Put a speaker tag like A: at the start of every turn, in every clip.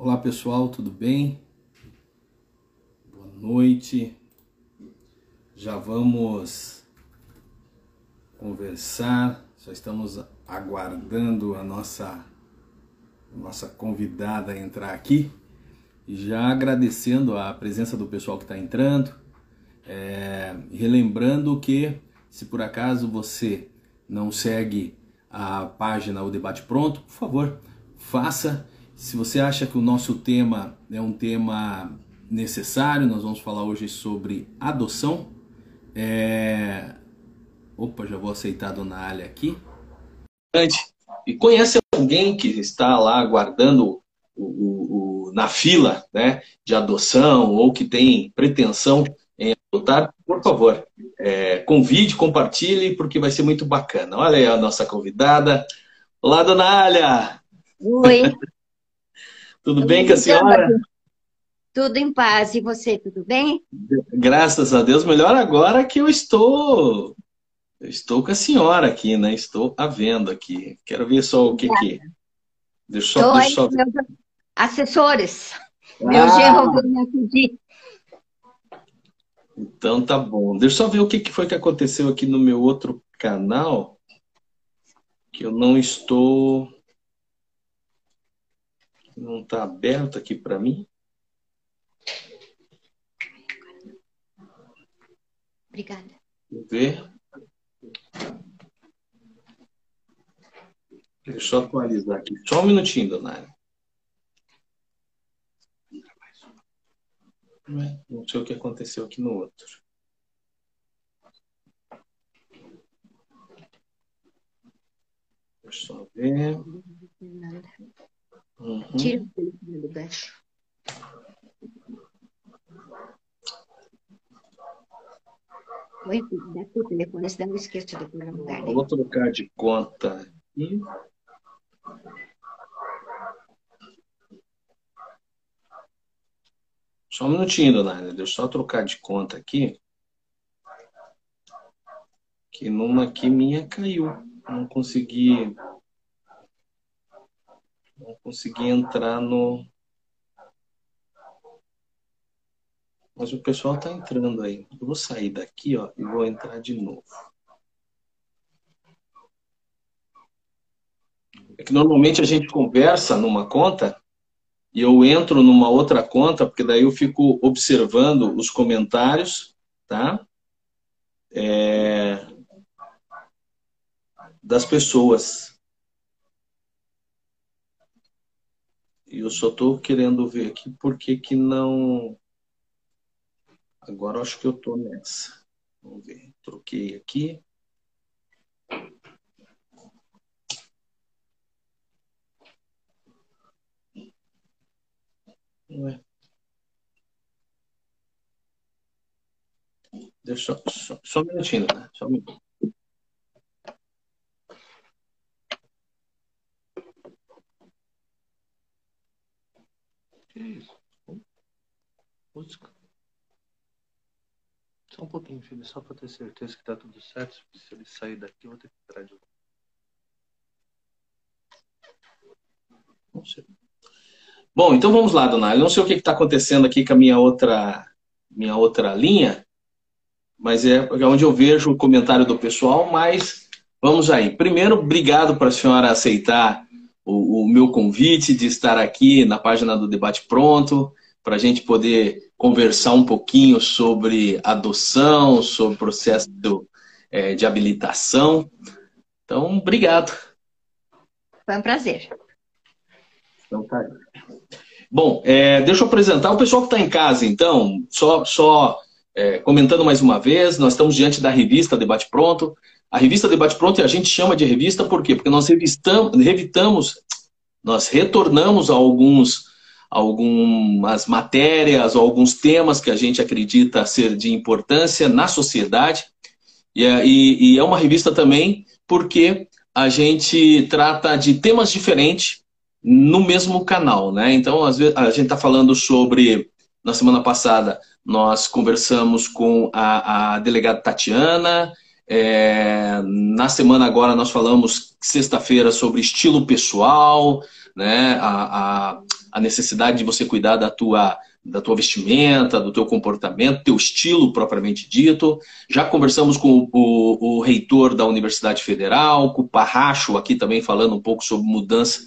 A: Olá pessoal, tudo bem? Boa noite. Já vamos conversar. Já estamos aguardando a nossa nossa convidada entrar aqui. Já agradecendo a presença do pessoal que está entrando. É, relembrando que se por acaso você não segue a página O Debate Pronto, por favor, faça. Se você acha que o nosso tema é um tema necessário, nós vamos falar hoje sobre adoção. É... Opa, já vou aceitar a dona Alia aqui. E conhece alguém que está lá aguardando o, o, o, na fila né, de adoção ou que tem pretensão em adotar, por favor, é, convide, compartilhe, porque vai ser muito bacana. Olha aí a nossa convidada. Olá, dona Alia!
B: Oi!
A: tudo bem com a senhora?
B: Tudo em paz. E você, tudo bem?
A: Graças a Deus. Melhor agora que eu estou... Eu estou com a senhora aqui, né? Estou a vendo aqui. Quero ver só o que que...
B: Deixa eu só... Deixa Meus assessores. Ah. Meu genro me acudir.
A: Então tá bom. Deixa eu só ver o que foi que aconteceu aqui no meu outro canal. Que eu não estou. Não está aberto aqui para mim.
B: Obrigada.
A: Vou ver. Deixa eu atualizar aqui. Só um minutinho, dona Não sei o que aconteceu aqui no outro. Deixa eu só ver. Uhum. Tira o telefone do.
B: Oi, dá o telefone, senão eu esqueço de pôr no lugar.
A: Vou trocar de conta aqui. Só um minutinho, dona Ana. Deixa eu só trocar de conta aqui. Que numa aqui minha caiu. Não consegui. Não consegui entrar no. Mas o pessoal está entrando aí. Eu vou sair daqui, ó, e vou entrar de novo. É que normalmente a gente conversa numa conta e eu entro numa outra conta, porque daí eu fico observando os comentários, tá? É... Das pessoas. E eu só estou querendo ver aqui por que que não... Agora acho que eu estou nessa. Vamos ver. Troquei aqui. Ué. Deixa só, só, só um minutinho, né? Só um minutinho.
C: Que isso? Música. Só um pouquinho, filho, só para ter certeza que tá tudo certo. Se ele sair daqui, eu vou ter que entrar de volta.
A: Não sei. Bom, então vamos lá, dona. Eu não sei o que está acontecendo aqui com a minha outra, minha outra linha, mas é, é onde eu vejo o comentário do pessoal, mas vamos aí. Primeiro, obrigado para a senhora aceitar o, o, meu convite de estar aqui na página do Debate Pronto, para a gente poder conversar um pouquinho sobre adoção, sobre processo é, de habilitação. Então, obrigado.
B: Foi um prazer.
A: Então tá. Bom, é, deixa eu apresentar o pessoal que está em casa, então, só, só é, comentando mais uma vez, nós estamos diante da revista Debate Pronto. A revista Debate Pronto a gente chama de revista por quê? Porque nós revistamos, revitamos, nós retornamos a alguns, algumas matérias, alguns temas que a gente acredita ser de importância na sociedade. E, é, e, e é uma revista também porque a gente trata de temas diferentes no mesmo canal, né? Então, às vezes, a gente está falando sobre. Na semana passada, nós conversamos com a, a delegada Tatiana. É, na semana agora, nós falamos, sexta-feira, sobre estilo pessoal, né? A, a, a necessidade de você cuidar da tua, da tua vestimenta, do teu comportamento, teu estilo propriamente dito. Já conversamos com o, o, o reitor da Universidade Federal, com o Parracho aqui também falando um pouco sobre mudança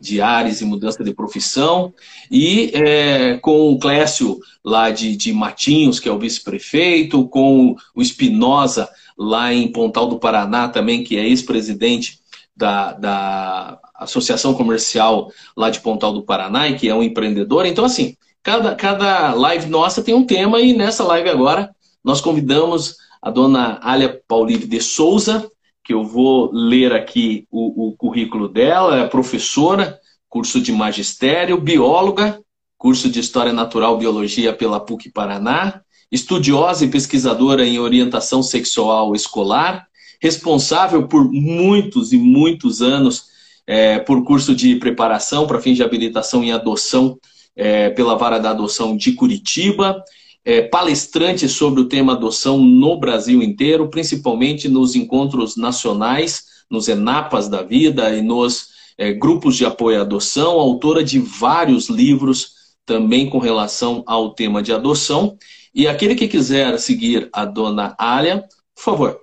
A: de ares e mudança de profissão, e é, com o Clécio lá de, de Matinhos, que é o vice-prefeito, com o Espinosa lá em Pontal do Paraná também, que é ex-presidente da, da Associação Comercial lá de Pontal do Paraná e que é um empreendedor. Então, assim, cada, cada live nossa tem um tema e nessa live agora nós convidamos a dona Alia Paulive de Souza, que eu vou ler aqui o, o currículo dela, é professora, curso de magistério, bióloga, curso de História Natural Biologia pela PUC Paraná, estudiosa e pesquisadora em orientação sexual escolar, responsável por muitos e muitos anos é, por curso de preparação para fins de habilitação em adoção é, pela Vara da Adoção de Curitiba, é, palestrante sobre o tema adoção no Brasil inteiro, principalmente nos encontros nacionais, nos ENAPAS da vida e nos é, grupos de apoio à adoção, autora de vários livros também com relação ao tema de adoção. E aquele que quiser seguir a dona Alia, por favor,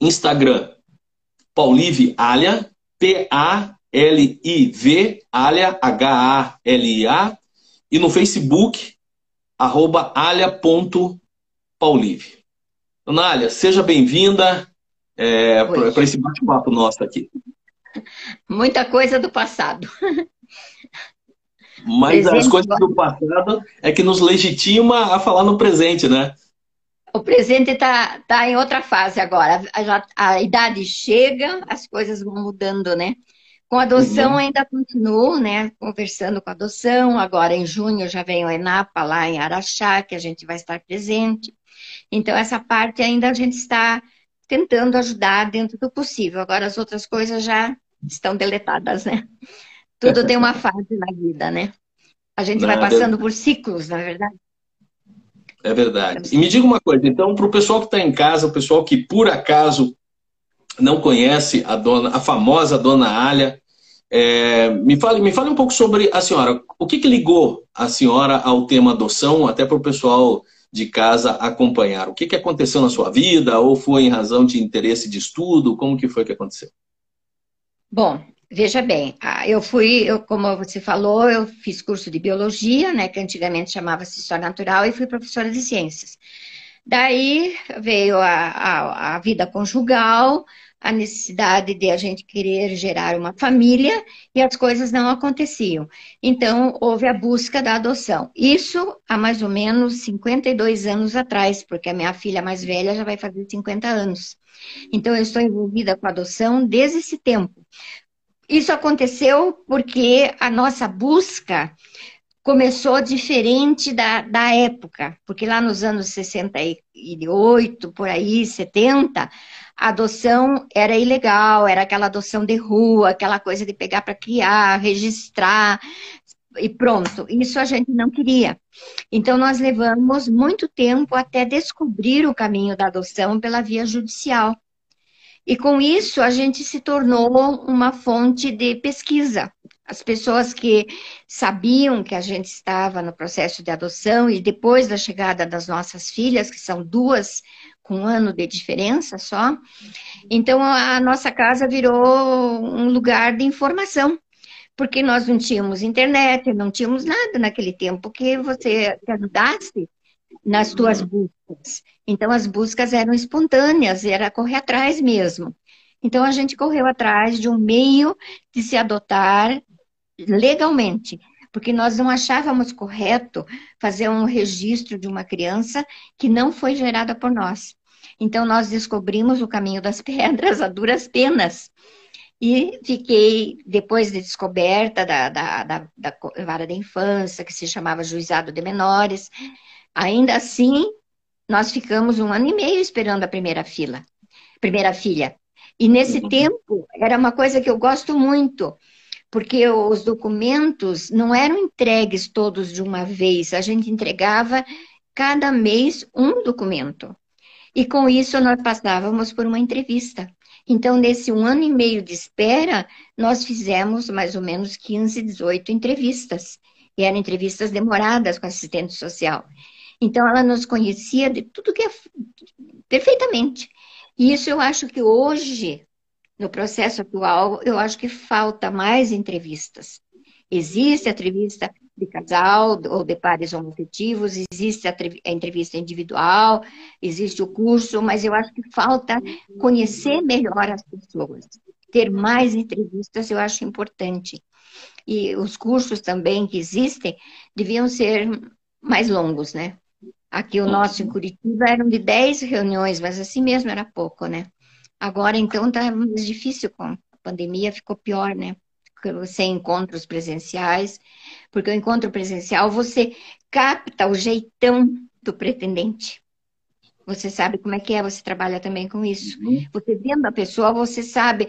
A: Instagram, Paulive Alia, P-A-L-I-V, Alia, H-A-L-I-A, e no Facebook, arroba alia.paulive. Dona Alia, seja bem-vinda é, para esse bate-papo nosso aqui.
B: Muita coisa do passado.
A: Mas presente as coisas do passado é que nos legitima a falar no presente, né?
B: O presente está tá em outra fase agora. A, a, idade chega, as coisas vão mudando, né? Com a adoção uhum. ainda continuo, né? Conversando com a adoção. Agora em junho já vem o ENAPA lá em Araxá, que a gente vai estar presente. Então essa parte ainda a gente está tentando ajudar dentro do possível. Agora as outras coisas já estão deletadas, né? Tudo tem uma fase na vida, né? A gente vai passando por ciclos, na é verdade.
A: É verdade. E me diga uma coisa, então, para o pessoal que está em casa, o pessoal que por acaso não conhece a dona, a famosa dona Alia, é, me, fale, me fale um pouco sobre a senhora. O que, que ligou a senhora ao tema adoção, até para o pessoal de casa acompanhar? O que, que aconteceu na sua vida? Ou foi em razão de interesse de estudo? Como que foi que aconteceu?
B: Bom, Veja bem, eu fui, eu, como você falou, eu fiz curso de biologia, né, que antigamente chamava-se História Natural, e fui professora de ciências. Daí veio a, a, a, vida conjugal, a necessidade de a gente querer gerar uma família e as coisas não aconteciam. Então, houve a busca da adoção. Isso há mais ou menos 52 anos atrás, porque a minha filha mais velha já vai fazer 50 anos. Então, eu estou envolvida com a adoção desde esse tempo. Isso aconteceu porque a nossa busca começou diferente da, da época, porque lá nos anos 68, por aí, 70, a adoção era ilegal, era aquela adoção de rua, aquela coisa de pegar para criar, registrar e pronto. Isso a gente não queria. Então nós levamos muito tempo até descobrir o caminho da adoção pela via judicial. E com isso a gente se tornou uma fonte de pesquisa. As pessoas que sabiam que a gente estava no processo de adoção e depois da chegada das nossas filhas, que são duas com um ano de diferença só, então a nossa casa virou um lugar de informação porque nós não tínhamos internet, não tínhamos nada naquele tempo que você te ajudasse nas tuas buscas. Então, as buscas eram espontâneas, era correr atrás mesmo. Então, a gente correu atrás de um meio de se adotar legalmente, porque nós não achávamos correto fazer um registro de uma criança que não foi gerada por nós. Então, nós descobrimos o caminho das pedras a duras penas. E fiquei, depois de descoberta da, da, da, da vara da infância, que se chamava Juizado de Menores, ainda assim, nós ficamos um ano e meio esperando a primeira fila, primeira filha. E nesse uhum. tempo, era uma coisa que eu gosto muito, porque os documentos não eram entregues todos de uma vez, a gente entregava cada mês um documento. E com isso nós passávamos por uma entrevista. Então, nesse um ano e meio de espera, nós fizemos mais ou menos 15, 18 entrevistas. E eram entrevistas demoradas com assistente social. Então, ela nos conhecia de tudo que é perfeitamente. E isso eu acho que hoje, no processo atual, eu acho que falta mais entrevistas. Existe a entrevista de casal ou de pares homoafetivos, existe a entrevista individual, existe o curso, mas eu acho que falta conhecer melhor as pessoas. Ter mais entrevistas eu acho importante. E os cursos também que existem deviam ser mais longos, né? Aqui o nosso em Curitiba eram de 10 reuniões, mas assim mesmo era pouco, né? Agora, então, tá mais difícil com a pandemia, ficou pior, né? Sem encontros presenciais, porque o encontro presencial você capta o jeitão do pretendente. Você sabe como é que é, você trabalha também com isso. Uhum. Você vendo a pessoa, você sabe.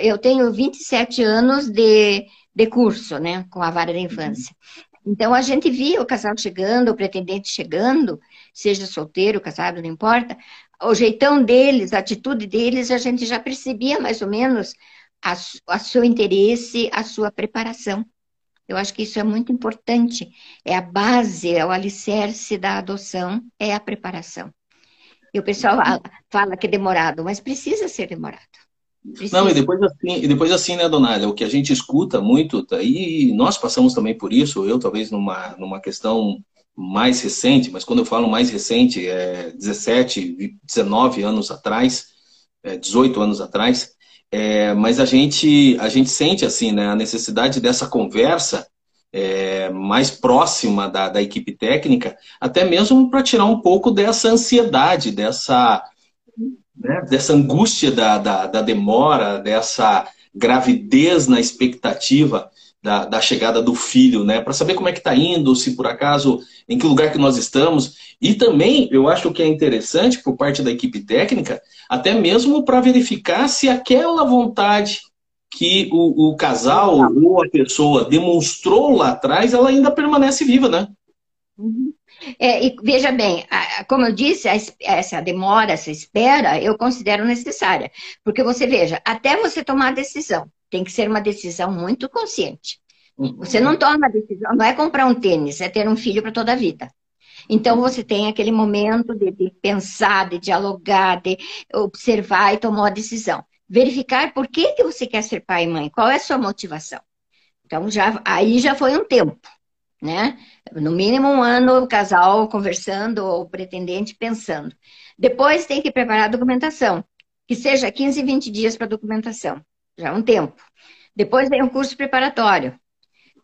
B: Eu tenho 27 anos de, de curso, né, com a vara da infância. Então, a gente via o casal chegando, o pretendente chegando, seja solteiro, casado, não importa, o jeitão deles, a atitude deles, a gente já percebia mais ou menos a, a seu interesse, a sua preparação. Eu acho que isso é muito importante. É a base, é o alicerce da adoção, é a preparação. E o pessoal fala, fala que é demorado, mas precisa ser demorado.
A: Precisa. Não, e depois assim, e depois assim, né, Donália, o que a gente escuta muito, tá, e nós passamos também por isso, eu talvez numa, numa questão mais recente, mas quando eu falo mais recente, é 17, 19 anos atrás, é 18 anos atrás, é, mas a gente, a gente sente assim, né, a necessidade dessa conversa é, mais próxima da, da equipe técnica, até mesmo para tirar um pouco dessa ansiedade, dessa né, dessa angústia da, da, da, demora, dessa gravidez na expectativa da, da chegada do filho, né? Para saber como é que está indo, se por acaso, em que lugar que nós estamos. E também, eu acho que é interessante, por parte da equipe técnica, até mesmo para verificar se aquela vontade que o, o casal ou a pessoa demonstrou lá atrás, ela ainda permanece viva, né?
B: Uhum. É, e veja bem, como eu disse, essa demora, essa espera, eu considero necessária. Porque você veja, até você tomar a decisão, tem que ser uma decisão muito consciente. Uhum. Você não toma a decisão, não é comprar um tênis, é ter um filho para toda a vida. Então você tem aquele momento de, de, pensar, de dialogar, de observar e tomar a decisão. Verificar por que, que você quer ser pai e mãe, qual é a sua motivação. Então já, aí já foi um tempo né? No mínimo um ano o casal conversando ou o pretendente pensando. Depois tem que preparar a documentação, que seja 15, 20 dias para documentação, já é um tempo. Depois vem um curso preparatório.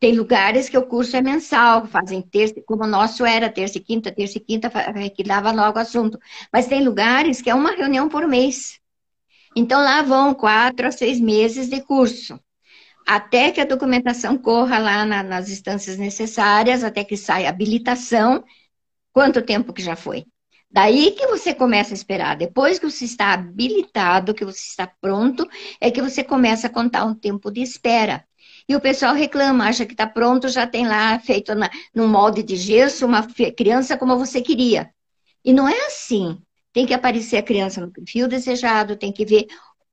B: Tem lugares que o curso é mensal, fazem terça, como o nosso era terça e quinta, terça e quinta, que dava logo assunto. Mas tem lugares que é uma reunião por mês. Então lá vão quatro a seis meses de curso até que a documentação corra lá na, nas instâncias necessárias, até que saia habilitação, quanto tempo que já foi? Daí que você começa a esperar. Depois que você está habilitado, que você está pronto, é que você começa a contar um tempo de espera. E o pessoal reclama, acha que está pronto, já tem lá feito na, num molde de gesso uma criança como você queria. E não é assim. Tem que aparecer a criança no perfil desejado, tem que ver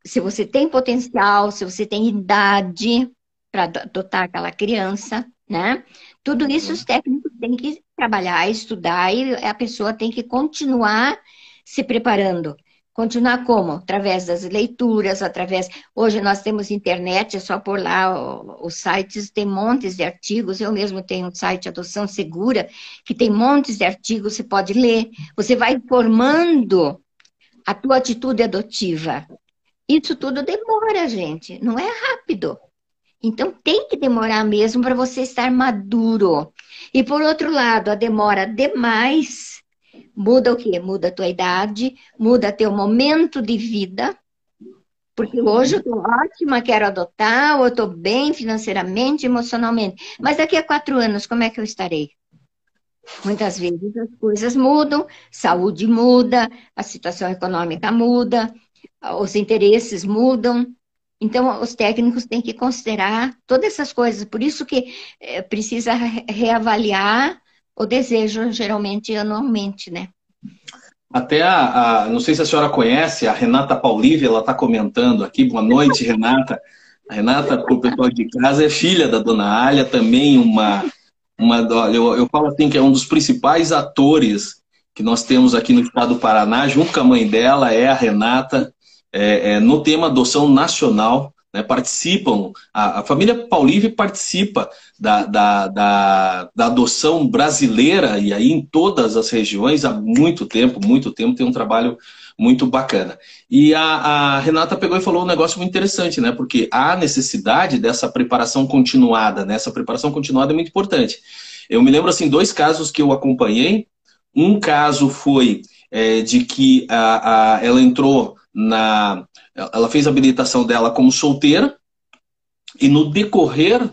B: se você tem potencial, se você tem idade para adotar aquela criança, né? Tudo isso os técnicos têm que trabalhar, estudar e a pessoa tem que continuar se preparando. Continuar como? Através das leituras, através. Hoje nós temos internet, é só por lá os sites, tem montes de artigos. Eu mesmo tenho um site Adoção Segura, que tem montes de artigos, você pode ler. Você vai formando a tua atitude adotiva. Isso tudo demora, gente, não é rápido. Então tem que demorar mesmo para você estar maduro. E por outro lado, a demora demais muda o quê? Muda a tua idade, muda teu momento de vida. Porque hoje eu estou ótima, quero adotar, ou eu estou bem financeiramente, emocionalmente. Mas daqui a quatro anos, como é que eu estarei? Muitas vezes as coisas mudam, saúde muda, a situação econômica muda, os interesses mudam. Então, os técnicos têm que considerar todas essas coisas. Por isso que é, precisa reavaliar o desejo, geralmente, anualmente, né?
A: Até a, a, não sei se a senhora conhece, a Renata Paulívia, ela está comentando aqui. Boa noite, Renata. A Renata, para o pessoal de casa, é filha da dona Alia, também uma. uma eu, eu falo assim que é um dos principais atores que nós temos aqui no estado do Paraná, junto com a mãe dela, é a Renata, é, é, no tema adoção nacional. Né, participam, a, a, família Paulive participa da, da, da, da, adoção brasileira e aí em todas as regiões há muito tempo, muito tempo, tem um trabalho muito bacana. E a, a, Renata pegou e falou um negócio muito interessante, né? Porque há necessidade dessa preparação continuada, né? Essa preparação continuada é muito importante. Eu me lembro, assim, dois casos que eu acompanhei. Um caso foi é, de que a, a, ela entrou na... Ela fez a habilitação dela como solteira e no decorrer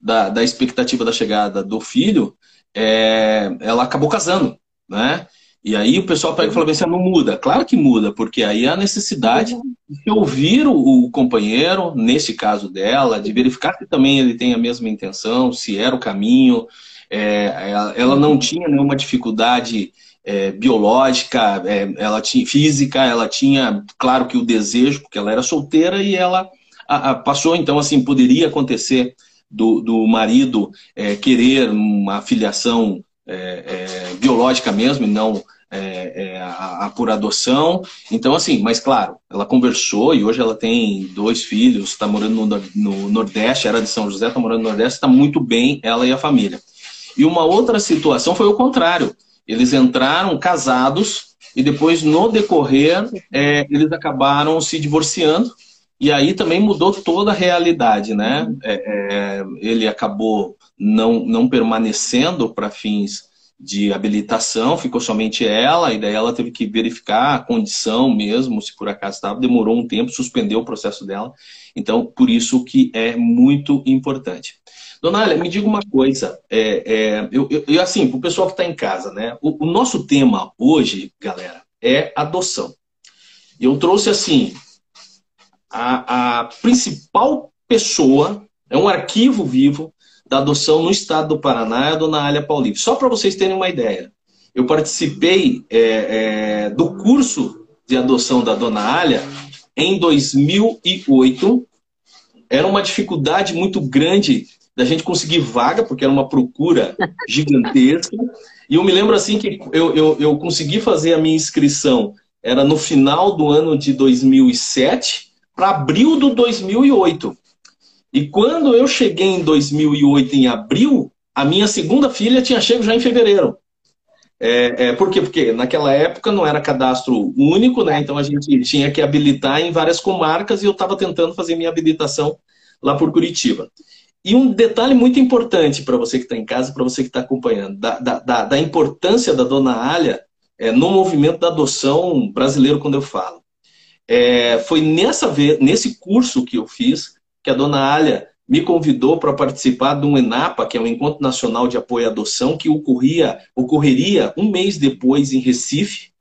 A: da, da expectativa da chegada do filho, é, ela acabou casando, né? E aí o pessoal pega e fala assim, não muda. Claro que muda, porque aí há necessidade de ouvir o, companheiro, nesse caso dela, de verificar se também ele tem a mesma intenção, se era o caminho. É, ela não tinha nenhuma dificuldade é, biológica, é, ela tinha física, ela tinha, claro que o desejo, porque ela era solteira e ela a, a, passou, então assim, poderia acontecer do, do marido é, querer uma filiação é, é, biológica mesmo, e não é, a, a, por adoção. Então, assim, mas claro, ela conversou e hoje ela tem dois filhos, está morando no, no, Nordeste, era de São José, está morando no Nordeste, está muito bem, ela e a família. E uma outra situação foi o contrário. Eles entraram casados e depois, no decorrer, é, eles acabaram se divorciando. E aí também mudou toda a realidade, né? É, é, ele acabou não, não permanecendo para fins de habilitação, ficou somente ela, e daí ela teve que verificar a condição mesmo, se por acaso estava, demorou um tempo, suspendeu o processo dela. Então, por isso que é muito importante. Dona Alia, me diga uma coisa, é, é, eu, eu, assim, para o pessoal que está em casa, né? O, o, nosso tema hoje, galera, é adoção. Eu trouxe assim a, a principal pessoa, é um arquivo vivo da adoção no estado do Paraná é a dona Alia Paulip. Só para vocês terem uma ideia, eu participei é, é, do curso de adoção da dona Alia em 2008. Era uma dificuldade muito grande da gente conseguir vaga, porque era uma procura gigantesca. E eu me lembro assim que eu, eu, eu consegui fazer a minha inscrição, era no final do ano de 2007 para abril do 2008. E quando eu cheguei em 2008, em abril, a minha segunda filha tinha chego já em fevereiro. É, é, por quê? Porque naquela época não era cadastro único, né? Então a gente tinha que habilitar em várias comarcas e eu estava tentando fazer minha habilitação lá por Curitiba. E um detalhe muito importante para você que está em casa, para você que está acompanhando, da, da, da, importância da dona Alia é, no movimento da adoção brasileiro, quando eu falo. É, foi nessa vez, nesse curso que eu fiz que a dona Alia me convidou para participar de um ENAPA, que é um Encontro Nacional de Apoio à Adoção, que ocorria, ocorreria um mês depois em Recife.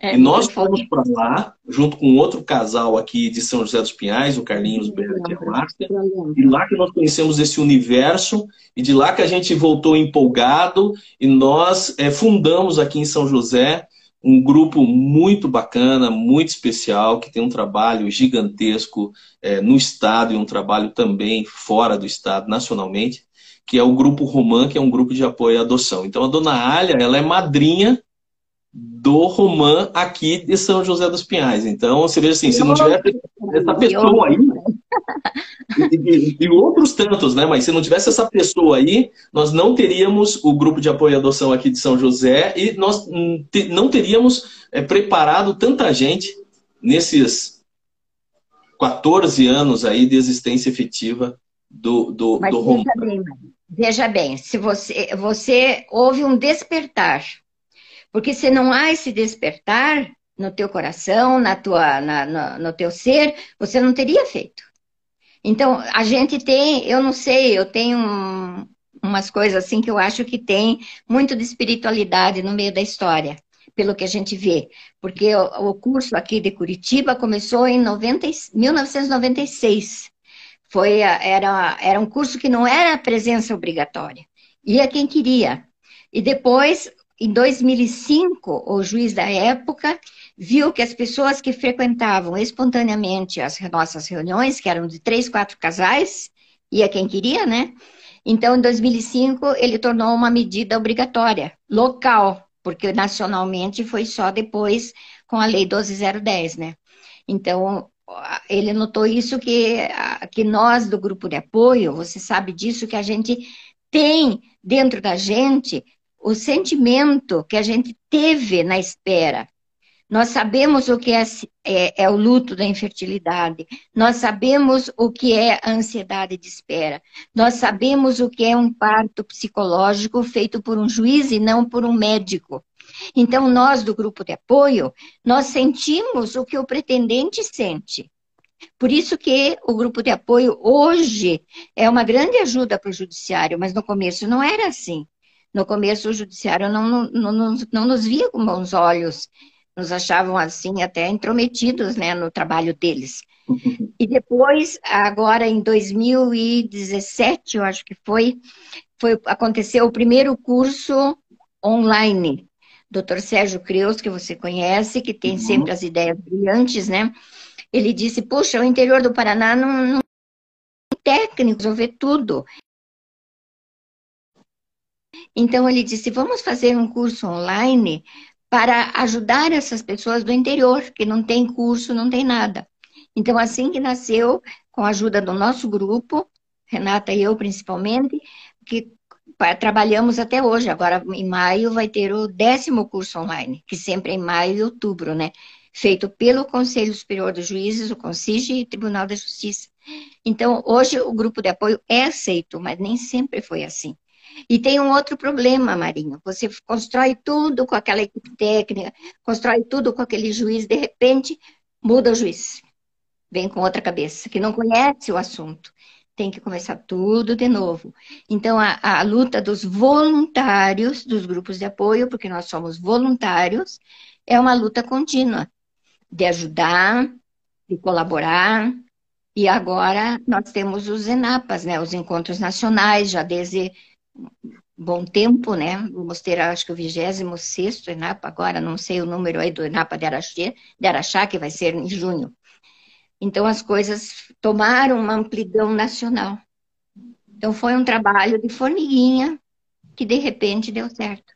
A: É, e nós fomos para lá, junto com outro casal aqui de São José dos Pinhais, o Carlinhos Berg e a Márcia. E lá que nós conhecemos esse universo, e de lá que a gente voltou empolgado, e nós é, fundamos aqui em São José um grupo muito bacana, muito especial, que tem um trabalho gigantesco é, no Estado e um trabalho também fora do Estado, nacionalmente, que é o Grupo Romã, que é um grupo de apoio à adoção. Então, a dona Alia, ela é madrinha do Romã aqui de São José dos Pinhais. Então, você veja assim, se não tivesse essa pessoa aí, e, e, outros tantos, né? Mas se não tivesse essa pessoa aí, nós não teríamos o grupo de apoio à adoção aqui de São José e nós não teríamos é, preparado tanta gente nesses 14 anos aí de existência efetiva do, do, Mas do
B: veja bem, veja bem, se você, você houve um despertar, porque se não há esse despertar no teu coração, na tua, na, no, teu ser, você não teria feito. Então, a gente tem, eu não sei, eu tenho um, umas coisas assim que eu acho que tem muito de espiritualidade no meio da história, pelo que a gente vê. Porque o, o curso aqui de Curitiba começou em 90, 1996. Foi, era, era um curso que não era presença obrigatória. Ia quem queria. E depois em 2005, o juiz da época viu que as pessoas que frequentavam espontaneamente as nossas reuniões, que eram de três, quatro casais, ia quem queria, né? Então, em 2005, ele tornou uma medida obrigatória, local, porque nacionalmente foi só depois com a Lei 12010, né? Então, ele notou isso que, que nós do grupo de apoio, você sabe disso, que a gente tem dentro da gente o sentimento que a gente teve na espera. Nós sabemos o que é, é, é, o luto da infertilidade, nós sabemos o que é a ansiedade de espera, nós sabemos o que é um parto psicológico feito por um juiz e não por um médico. Então, nós do grupo de apoio, nós sentimos o que o pretendente sente. Por isso que o grupo de apoio hoje é uma grande ajuda para o judiciário, mas no começo não era assim. No começo o judiciário não, não, não, não nos via com bons olhos nos achavam assim até intrometidos né, no trabalho deles. E depois, agora em 2017, eu acho que foi, foi aconteceu o primeiro curso online. Dr. Sérgio Creus, que você conhece, que tem uhum. sempre as ideias brilhantes, né? Ele disse, puxa, o interior do Paraná não, não técnico resolver tudo. Então ele disse, vamos fazer um curso online para ajudar essas pessoas do interior, que não tem curso, não tem nada. Então, assim que nasceu, com a ajuda do nosso grupo, Renata e eu principalmente, que trabalhamos até hoje. Agora, em maio, vai ter o décimo curso online, que sempre é em maio e outubro, né? Feito pelo Conselho Superior dos Juízes, o CONSIG e Tribunal da Justiça. Então, hoje o grupo de apoio é aceito, mas nem sempre foi assim. E tem um outro problema, Marinho. Você constrói tudo com aquela equipe técnica, constrói tudo com aquele juiz, de repente muda o juiz. Vem com outra cabeça, que não conhece o assunto. Tem que começar tudo de novo. Então, a, a luta dos voluntários, dos grupos de apoio, porque nós somos voluntários, é uma luta contínua de ajudar, de colaborar. E agora nós temos os ENAPAS, né, os encontros nacionais, já desde bom tempo, né? Vamos ter, acho que o 26 ENAPA agora, não sei o número aí do ENAPA de Araxá, de Araxá, que vai ser em junho. Então, as coisas tomaram uma amplidão nacional. Então, foi um trabalho de formiguinha que, de repente, deu certo.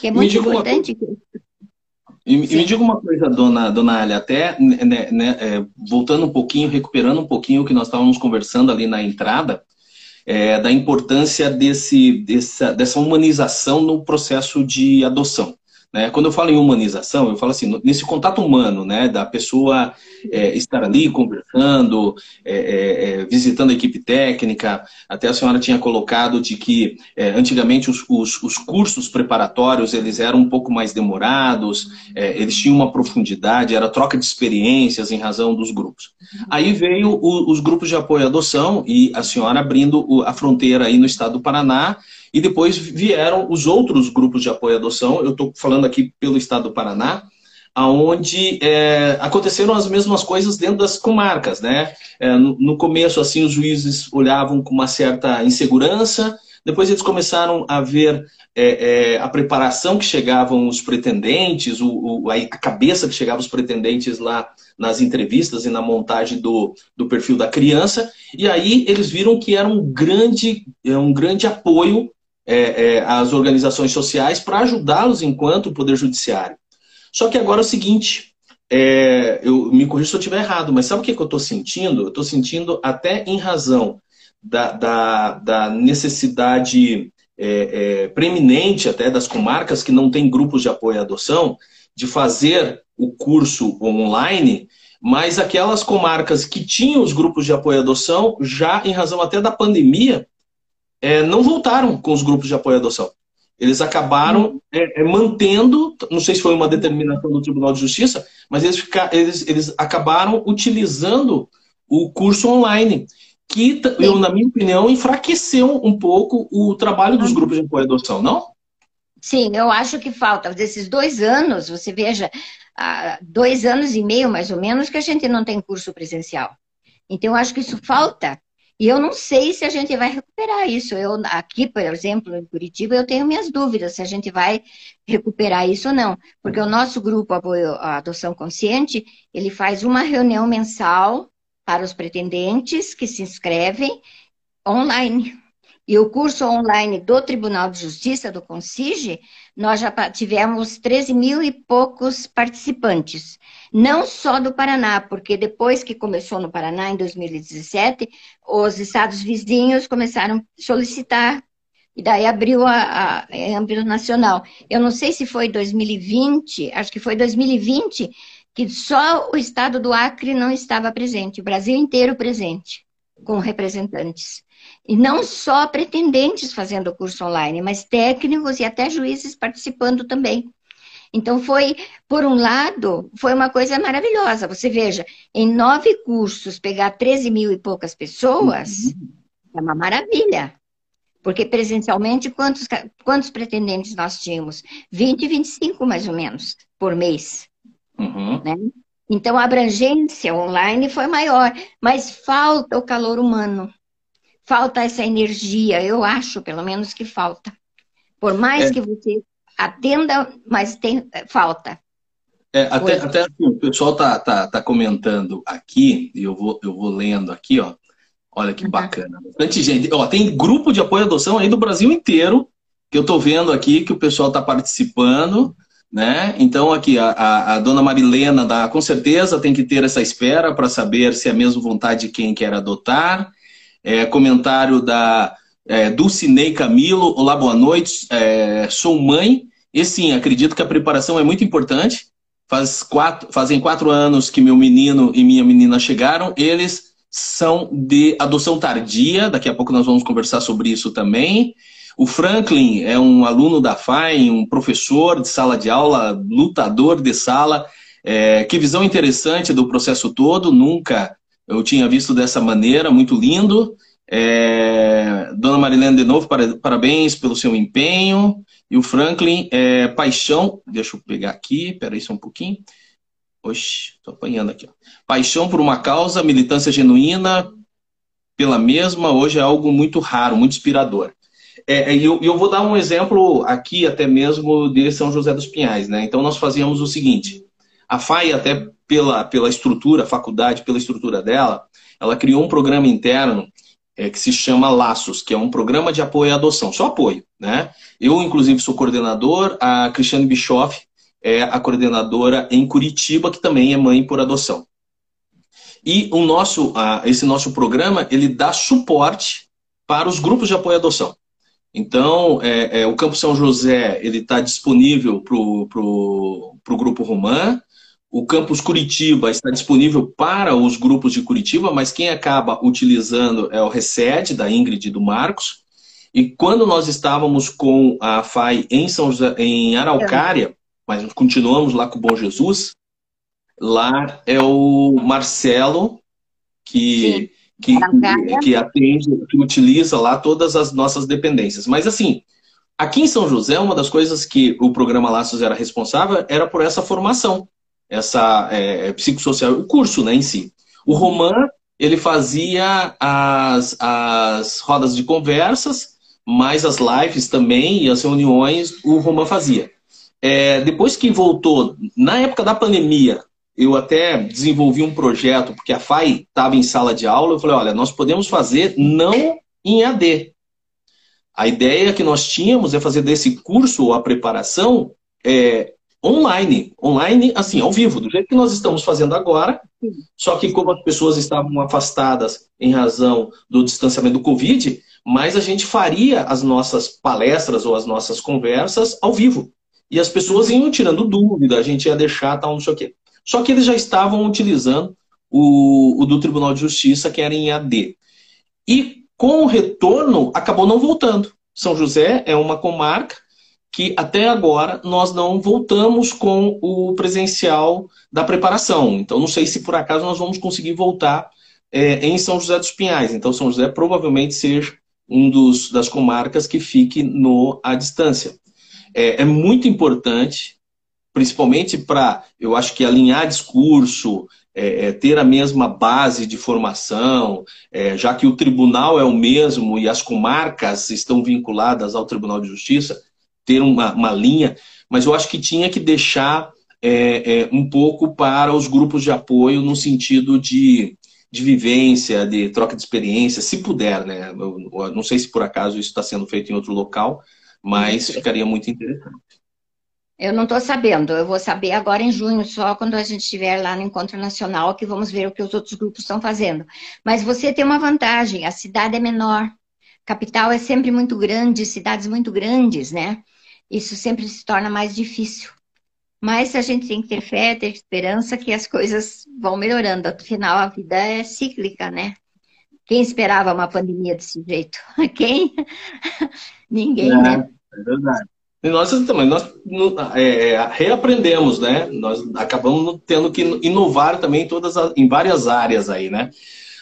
B: Que é muito importante.
A: Uma... E, e, me diga uma coisa, dona, dona Alia, até né, né, é, voltando um pouquinho, recuperando um pouquinho o que nós estávamos conversando ali na entrada, é, da importância desse, dessa, dessa humanização no processo de adoção. Né? Quando eu falo em humanização, eu falo assim, nesse contato humano, né, da pessoa é, estar ali conversando, é, é, é, visitando a equipe técnica. Até a senhora tinha colocado de que é, antigamente os, os, os, cursos preparatórios eles eram um pouco mais demorados, é, eles tinham uma profundidade, era troca de experiências em razão dos grupos. Aí veio o, os grupos de apoio à adoção e a senhora abrindo a fronteira aí no estado do Paraná e depois vieram os outros grupos de apoio à adoção. Eu estou falando aqui pelo estado do Paraná, aonde é, aconteceram as mesmas coisas dentro das comarcas, né? É, no, no, começo, assim, os juízes olhavam com uma certa insegurança, depois eles começaram a ver é, é a preparação que chegavam os pretendentes, o, o, a cabeça que chegavam os pretendentes lá nas entrevistas e na montagem do, do perfil da criança, e aí eles viram que era um grande, é, um grande apoio é, é, às organizações sociais para ajudá-los enquanto Poder Judiciário. Só que agora é o seguinte, é, eu me corrijo se eu estiver errado, mas sabe o que, que eu estou sentindo? Eu estou sentindo até em razão da, da, da necessidade é, é, preeminente até das comarcas que não têm grupos de apoio à adoção, de fazer o curso online, mas aquelas comarcas que tinham os grupos de apoio à adoção, já em razão até da pandemia, é, não voltaram com os grupos de apoio à adoção. Eles acabaram hum. é, é, mantendo, não sei se foi uma determinação do Tribunal de Justiça, mas eles, fica, eles, eles acabaram utilizando o curso online, que, eu, na minha opinião, enfraqueceu um pouco o trabalho dos grupos de apoio à adoção, não?
B: Sim, eu acho que falta. Desses dois anos, você veja, dois anos e meio mais ou menos que a gente não tem curso presencial. Então, eu acho que isso falta E eu não sei se a gente vai recuperar isso. Eu aqui, por exemplo, em Curitiba, eu tenho minhas dúvidas se a gente vai recuperar isso ou não, porque o nosso grupo apoio à adoção consciente, ele faz uma reunião mensal para os pretendentes que se inscrevem online. E o curso online do Tribunal de Justiça, do CONSIGE, nós já tivemos 13 mil e poucos participantes. Não só do Paraná, porque depois que começou no Paraná, em 2017, os estados vizinhos começaram a solicitar, e daí abriu a, a, âmbito nacional. Eu não sei se foi 2020, acho que foi 2020, que só o estado do Acre não estava presente, o Brasil inteiro presente, com representantes. E não só pretendentes fazendo o curso online, mas técnicos e até juízes participando também. Então, foi, por um lado, foi uma coisa maravilhosa. Você veja, em nove cursos, pegar 13 mil e poucas pessoas uhum. é uma maravilha. Porque presencialmente, quantos, quantos pretendentes nós tínhamos? 20, 25 mais ou menos, por mês. Uhum. Né? Então, a abrangência online foi maior, mas falta o calor humano falta essa energia, eu acho, pelo menos, que falta. Por mais é. que você atenda, mas tem falta.
A: É, até, até assim, o pessoal tá, tá, tá comentando aqui, e eu vou, eu vou lendo aqui, ó. Olha que bacana. Bastante gente. Ó, tem grupo de apoio à adoção aí do Brasil inteiro, que eu tô vendo aqui, que o pessoal tá participando, né? Então, aqui, a, a, a dona Marilena dá, com certeza tem que ter essa espera para saber se é mesmo vontade de quem quer adotar. É, comentário da é, Dulcinei Camilo. Olá, boa noite. É, sou mãe e sim, acredito que a preparação é muito importante. Faz quatro, fazem quatro anos que meu menino e minha menina chegaram. Eles são de adoção tardia. Daqui a pouco nós vamos conversar sobre isso também. O Franklin é um aluno da FAI, um professor de sala de aula, lutador de sala. É, que visão interessante do processo todo. Nunca eu tinha visto dessa maneira, muito lindo. É, Dona Marilene, de novo, parabéns pelo seu empenho. E o Franklin, é, paixão, deixa eu pegar aqui, peraí só um pouquinho. Oxe, tô apanhando aqui. Ó. Paixão por uma causa, militância genuína pela mesma, hoje é algo muito raro, muito inspirador. É, e eu, eu, vou dar um exemplo aqui, até mesmo de São José dos Pinhais. Né? Então, nós fazíamos o seguinte: a FAI, até pela, pela estrutura, a faculdade, pela estrutura dela, ela criou um programa interno é, que se chama Laços, que é um programa de apoio à adoção, só apoio. Né? Eu, inclusive, sou coordenador, a Cristiane Bischoff é a coordenadora em Curitiba, que também é mãe por adoção. E o nosso, esse nosso programa, ele dá suporte para os grupos de apoio à adoção. Então, é, é, o Campo São José ele está disponível para o Grupo Romã, o campus Curitiba está disponível para os grupos de Curitiba, mas quem acaba utilizando é o Reced, da Ingrid e do Marcos. E quando nós estávamos com a FAI em, São José, em Araucária, mas continuamos lá com o Bom Jesus, lá é o Marcelo que, que, que atende, que utiliza lá todas as nossas dependências. Mas assim, aqui em São José, uma das coisas que o programa Laços era responsável era por essa formação essa é, psicossocial, o curso né, em si. O Roman, ele fazia as, as rodas de conversas, mais as lives também e as reuniões, o Roman fazia. É, depois que voltou, na época da pandemia, eu até desenvolvi um projeto, porque a FAI estava em sala de aula, eu falei, olha, nós podemos fazer não em AD. A ideia que nós tínhamos é fazer desse curso, a preparação, é, online, online, assim, ao vivo, do jeito que nós estamos fazendo agora, só que como as pessoas estavam afastadas em razão do distanciamento do Covid, mas a gente faria as nossas palestras ou as nossas conversas ao vivo. E as pessoas iam tirando dúvida, a gente ia deixar tal, não sei o quê. Só que eles já estavam utilizando o, o do Tribunal de Justiça, que era em AD. E com o retorno, acabou não voltando. São José é uma comarca que até agora nós não voltamos com o presencial da preparação. Então, não sei se por acaso nós vamos conseguir voltar é, em São José dos Pinhais. Então, São José provavelmente seja um dos, das comarcas que fique no à distância. É, é muito importante, principalmente para, eu acho que alinhar discurso, é, é, ter a mesma base de formação, é, já que o tribunal é o mesmo e as comarcas estão vinculadas ao Tribunal de Justiça, ter uma, uma linha, mas eu acho que tinha que deixar é, é, um pouco para os grupos de apoio no sentido de, de vivência, de troca de experiência, se puder, né? Eu, eu não sei se por acaso isso está sendo feito em outro local, mas ficaria muito interessante.
B: Eu não estou sabendo, eu vou saber agora em junho, só quando a gente estiver lá no Encontro Nacional, que vamos ver o que os outros grupos estão fazendo. Mas você tem uma vantagem, a cidade é menor, capital é sempre muito grande, cidades muito grandes, né? Isso sempre se torna mais difícil. Mas a gente tem que ter fé, ter esperança que as coisas vão melhorando. Afinal, a vida é cíclica, né? Quem esperava uma pandemia desse jeito? Quem? Ninguém, é, né?
A: É verdade. E nós também, nós é, é, reaprendemos, né? Nós acabamos tendo que inovar também todas as, em várias áreas aí, né?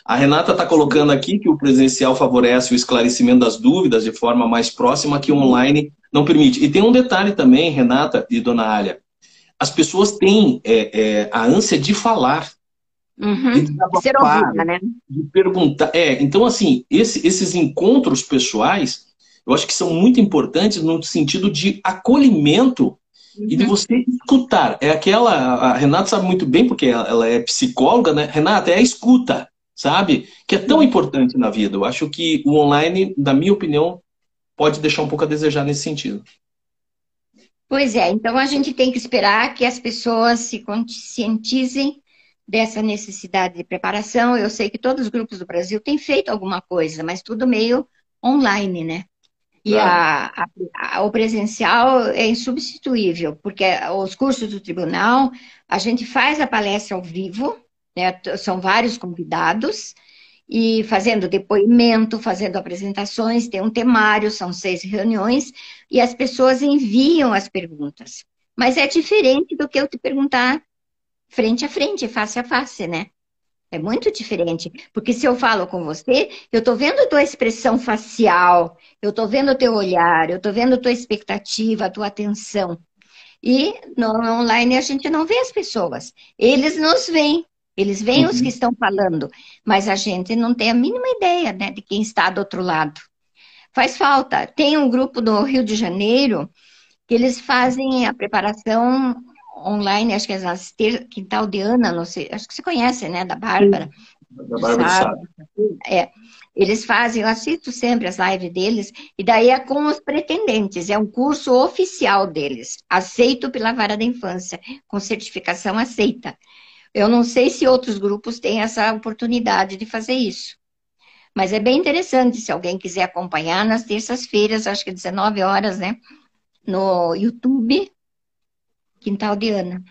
A: A Renata está colocando aqui que o presencial favorece o esclarecimento das dúvidas de forma mais próxima que o online não permite. E tem um detalhe também, Renata e Dona Alia. As pessoas têm é, é, a ânsia de falar.
B: Uhum. De, ser ouvida, né?
A: De perguntar. É, então, assim, esse, esses encontros pessoais eu acho que são muito importantes no sentido de acolhimento uhum. e de uhum. você escutar. É aquela. A Renata sabe muito bem, porque ela é psicóloga, né? Renata, é a escuta, sabe? Que é tão importante na vida. Eu acho que o online, na minha opinião, pode deixar um pouco a desejar nesse sentido.
B: Pois é, então a gente tem que esperar que as pessoas se conscientizem dessa necessidade de preparação. Eu sei que todos os grupos do Brasil têm feito alguma coisa, mas tudo meio online, né? E a, a, a, o presencial é insubstituível, porque os cursos do tribunal, a gente faz a palestra ao vivo, né, são vários convidados, e fazendo depoimento, fazendo apresentações, tem um temário, são seis reuniões, e as pessoas enviam as perguntas. Mas é diferente do que eu te perguntar frente a frente, face a face, né? É muito diferente, porque se eu falo com você, eu estou vendo a tua expressão facial, eu estou vendo o teu olhar, eu estou vendo a tua expectativa, a tua atenção. E no online a gente não vê as pessoas. Eles nos veem, eles veem uhum. os que estão falando, mas a gente não tem a mínima ideia né, de quem está do outro lado. Faz falta. Tem um grupo do Rio de Janeiro que eles fazem a preparação online, acho que é nas ter... Quintal de Ana, não sei, acho que você conhece, né, da Bárbara.
A: Da Bárbara sabe.
B: É, eles fazem, eu assisto sempre as lives deles, e daí é com os pretendentes, é um curso oficial deles, aceito pela vara da infância, com certificação aceita. Eu não sei se outros grupos têm essa oportunidade de fazer isso. Mas é bem interessante, se alguém quiser acompanhar, nas terças-feiras, acho que 19 horas, né? No YouTube, Quintal de Ana.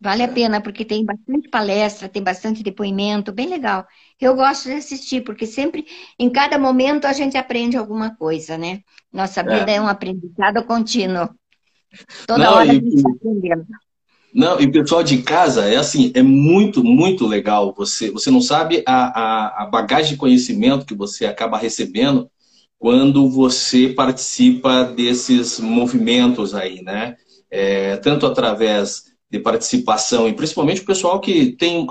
B: Vale a pena, porque tem bastante palestra, tem bastante depoimento, bem legal. Eu gosto de assistir, porque sempre, em cada momento, a gente aprende alguma coisa, né? Nossa vida é, é um aprendizado contínuo. Toda Não, hora e, a gente está aprendendo.
A: Não, e pessoal de casa, é assim, é muito, muito legal. Você, você não sabe a, a, a bagagem de conhecimento que você acaba recebendo quando você participa desses movimentos aí, né? é, tanto através de participação, e principalmente o pessoal que tem.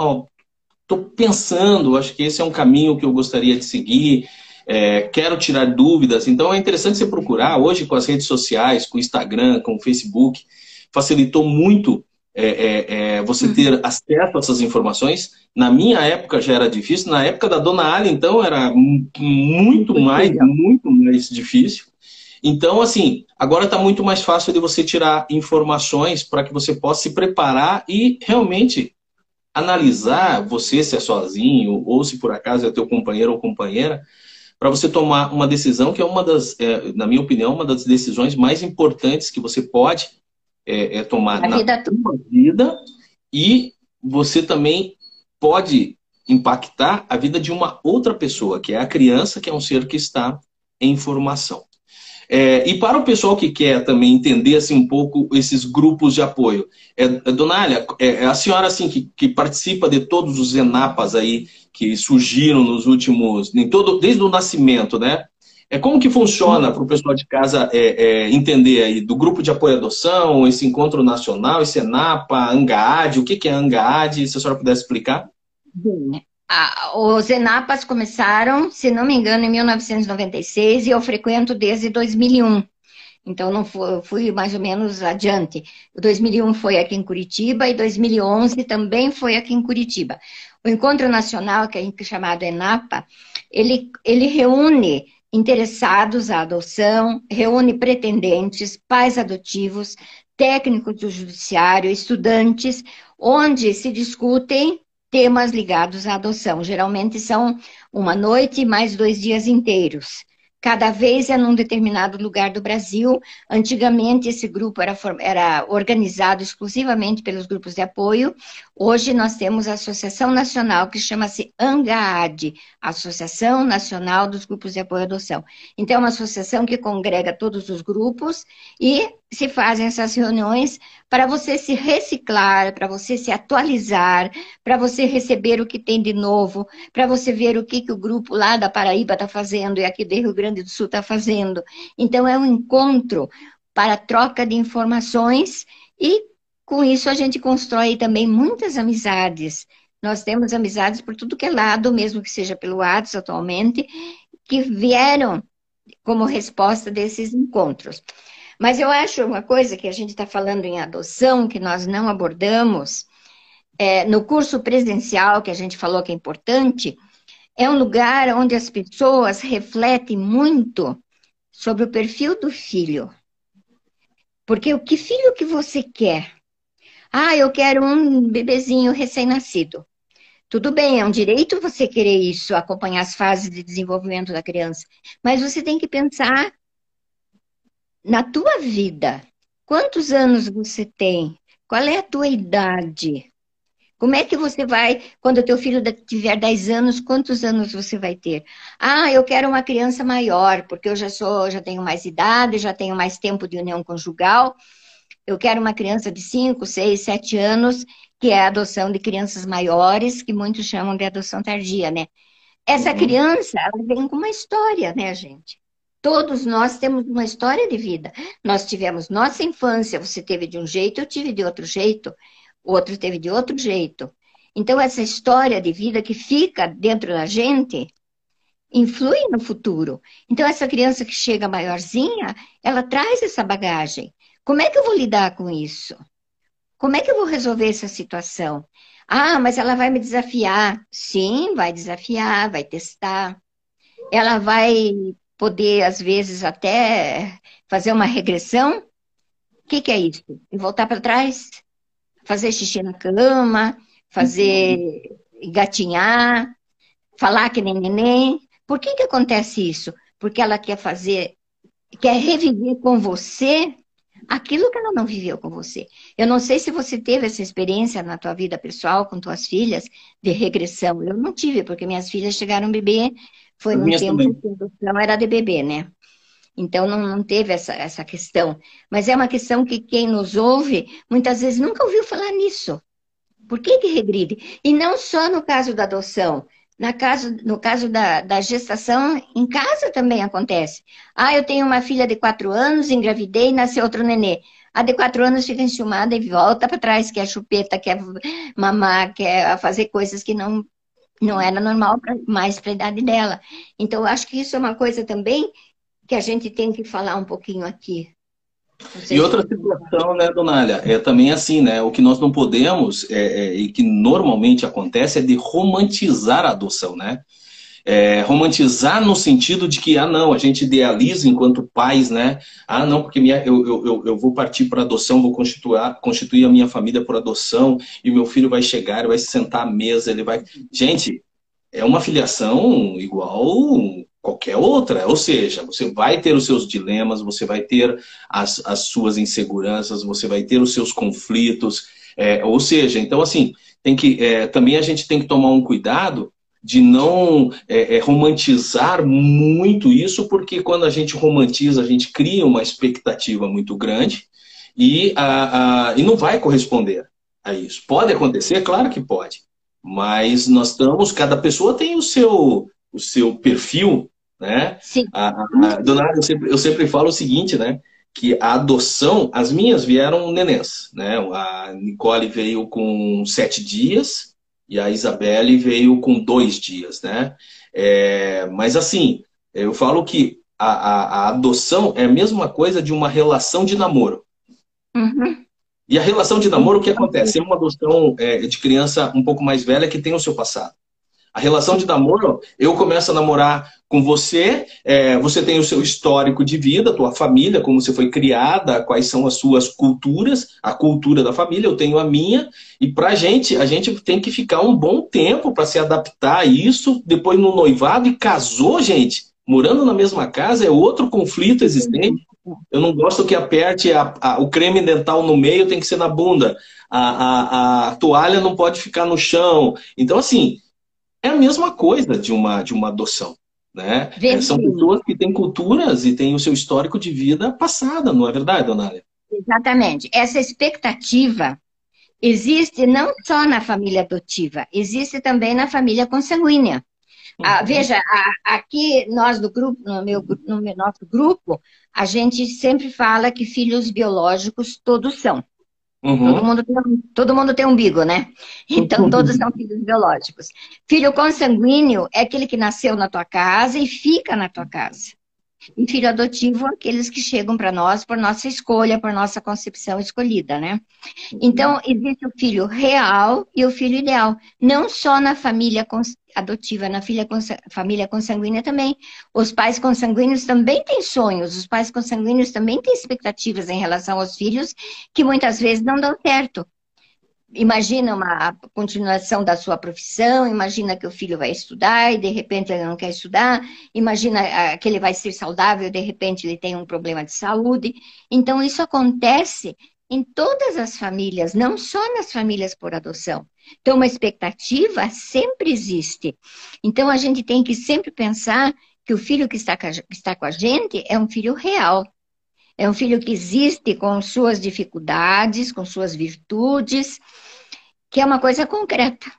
A: Estou pensando, acho que esse é um caminho que eu gostaria de seguir, é, quero tirar dúvidas. Então é interessante você procurar, hoje com as redes sociais, com o Instagram, com o Facebook, facilitou muito é, é, é, você uhum. ter acesso a essas informações. Na minha época já era difícil, na época da Dona Ali, então, era muito mais, muito mais difícil. Então, assim, agora está muito mais fácil de você tirar informações para que você possa se preparar e realmente analisar você se é sozinho ou se por acaso é teu companheiro ou companheira para você tomar uma decisão que é uma das, é, na minha opinião, uma das decisões mais importantes que você pode é, é tomar
B: na vida
A: sua vida e você também pode impactar a vida de uma outra pessoa, que é a criança, que é um ser que está em formação. É, e para o pessoal que quer também entender assim, um pouco esses grupos de apoio, é, é Donália, é, é a senhora assim que, que, participa de todos os ENAPAs aí que surgiram nos últimos, em todo, desde o nascimento, né? É como que funciona para o pessoal de casa é, é, entender aí do grupo de apoio à adoção, esse encontro nacional, esse ENAPA, ANGAAD, o que, que é ANGAAD, se a senhora pudesse explicar?
B: Bem, os ENAPAs começaram, se não me engano, em 1996 e eu frequento desde 2001. Então, não fui, fui mais ou menos adiante. 2001 foi aqui em Curitiba e 2011 também foi aqui em Curitiba. O Encontro Nacional, que é chamado ENAPA, ele, ele reúne interessados à adoção, reúne pretendentes, pais adotivos, técnicos do judiciário, estudantes, onde se discutem temas ligados à adoção. Geralmente são uma noite e mais dois dias inteiros. Cada vez é num determinado lugar do Brasil. Antigamente, esse grupo era, era organizado exclusivamente pelos grupos de apoio. Hoje, nós temos a Associação Nacional, que chama-se ANGAAD Associação Nacional dos Grupos de Apoio à Adoção. Então, é uma associação que congrega todos os grupos e se fazem essas reuniões para você se reciclar, para você se atualizar, para você receber o que tem de novo, para você ver o que, que o grupo lá da Paraíba está fazendo e aqui do Rio Grande do Sul está fazendo. Então, é um encontro para troca de informações e, com isso, a gente constrói também muitas amizades. Nós temos amizades por tudo que é lado, mesmo que seja pelo WhatsApp atualmente, que vieram como resposta desses encontros. Mas eu acho uma coisa que a gente está falando em adoção, que nós não abordamos, é, no curso presencial, que a gente falou que é importante, é um lugar onde as pessoas refletem muito sobre o perfil do filho. Porque o que filho que você quer? Ah, eu quero um bebezinho recém-nascido. Tudo bem, é um direito você querer isso, acompanhar as fases de desenvolvimento da criança. Mas você tem que pensar na tua vida, quantos anos você tem? Qual é a tua idade? Como é que você vai, quando o teu filho tiver 10 anos, quantos anos você vai ter? Ah, eu quero uma criança maior, porque eu já sou, já tenho mais idade, já tenho mais tempo de união conjugal. Eu quero uma criança de 5, 6, 7 anos, que é a adoção de crianças maiores, que muitos chamam de adoção tardia, né? Essa uhum. criança, ela vem com uma história, né, gente? Todos nós temos uma história de vida. Nós tivemos nossa infância, você teve de um jeito, eu tive de outro jeito, o outro teve de outro jeito. Então, essa história de vida que fica dentro da gente influi no futuro. Então, essa criança que chega maiorzinha, ela traz essa bagagem. Como é que eu vou lidar com isso? Como é que eu vou resolver essa situação? Ah, mas ela vai me desafiar. Sim, vai desafiar, vai testar. Ela vai poder, às vezes, até fazer uma regressão. O que, que é isso? E voltar para trás? Fazer xixi na cama, fazer uhum. gatinhar, falar que nem neném. Por que, que acontece isso? Porque ela quer fazer, quer reviver com você aquilo que ela não viveu com você. Eu não sei se você teve essa experiência na tua vida pessoal com tuas filhas de regressão. Eu não tive, porque minhas filhas chegaram bebê foi num tempo também. que a era de bebê, né? Então não, não teve essa, essa questão. Mas é uma questão que quem nos ouve muitas vezes nunca ouviu falar nisso. Por que, que regride? E não só no caso da adoção. Na caso, no caso da, da gestação, em casa também acontece. Ah, eu tenho uma filha de quatro anos, engravidei e nasceu outro nenê. A de quatro anos fica enciumada e volta para trás, quer chupeta, quer mamar, quer fazer coisas que não não era normal pra, mais para a idade dela. Então, eu acho que isso é uma coisa também que a gente tem que falar um pouquinho aqui.
A: E outra situação, né, Donália, é também assim, né? O que nós não podemos, é, é, e que normalmente acontece, é de romantizar a adoção, né? É, romantizar no sentido de que, ah, não, a gente idealiza enquanto pais, né? Ah, não, porque minha, eu, eu, eu vou partir para adoção, vou constituir, constituir a minha família por adoção, e meu filho vai chegar, vai se sentar à mesa, ele vai. Gente, é uma filiação igual qualquer outra. Ou seja, você vai ter os seus dilemas, você vai ter as, as suas inseguranças, você vai ter os seus conflitos. É, ou seja, então assim, tem que é, também a gente tem que tomar um cuidado de não é, é, romantizar muito isso, porque quando a gente romantiza, a gente cria uma expectativa muito grande e, a, a, e não vai corresponder a isso. Pode acontecer? Claro que pode. Mas nós estamos, cada pessoa tem o seu, o seu perfil né?
B: Sim.
A: A, a, dona eu sempre, eu sempre falo o seguinte, né? Que a adoção, as minhas vieram nenês, né? A Nicole veio com sete dias e a Isabelle veio com dois dias, né? É, mas assim, eu falo que a, a, a, adoção é a mesma coisa de uma relação de namoro.
B: Uhum.
A: E a relação de namoro, o que acontece? É uma adoção é, de criança um pouco mais velha que tem o seu passado. A relação de namoro, eu começo a namorar com você, é, você tem o seu histórico de vida, tua família, como você foi criada, quais são as suas culturas, a cultura da família, eu tenho a minha, e pra gente, a gente tem que ficar um bom tempo para se adaptar a isso, depois no noivado e casou, gente, morando na mesma casa, é outro conflito existente. Eu não gosto que aperte a, a, o creme dental no meio, tem que ser na bunda. A, a, toalha não pode ficar no chão. Então, assim, é a mesma coisa de uma, de uma adoção. Né? É, são pessoas que têm culturas e têm o seu histórico de vida passada, não é verdade, dona Alia?
B: Exatamente. Essa expectativa existe não só na família adotiva, existe também na família consanguínea. Ah, uhum. veja, aqui nós do grupo, no, meu, no nosso grupo, a gente sempre fala que filhos biológicos todos são. Uhum. Todo, mundo tem, todo mundo tem umbigo, né? Então, uhum. todos são filhos biológicos. Filho consanguíneo é aquele que nasceu na tua casa e fica na tua casa. E filho adotivo, aqueles que chegam para nós por nossa escolha, por nossa concepção escolhida, né? Então, existe o filho real e o filho ideal. Não só na família adotiva, na filha, família consanguínea também. Os pais consanguíneos também têm sonhos, os pais consanguíneos também têm expectativas em relação aos filhos que muitas vezes não dão certo imagina uma continuação da sua profissão, imagina que o filho vai estudar e de repente ele não quer estudar, imagina que ele vai ser saudável de repente ele tem um problema de saúde. Então, isso acontece em todas as famílias, não só nas famílias por adoção. Então, uma expectativa sempre existe. Então, a gente tem que sempre pensar que o filho que está, que está com a gente é um filho real. É um filho que existe com suas dificuldades, com suas virtudes, que é uma coisa concreta.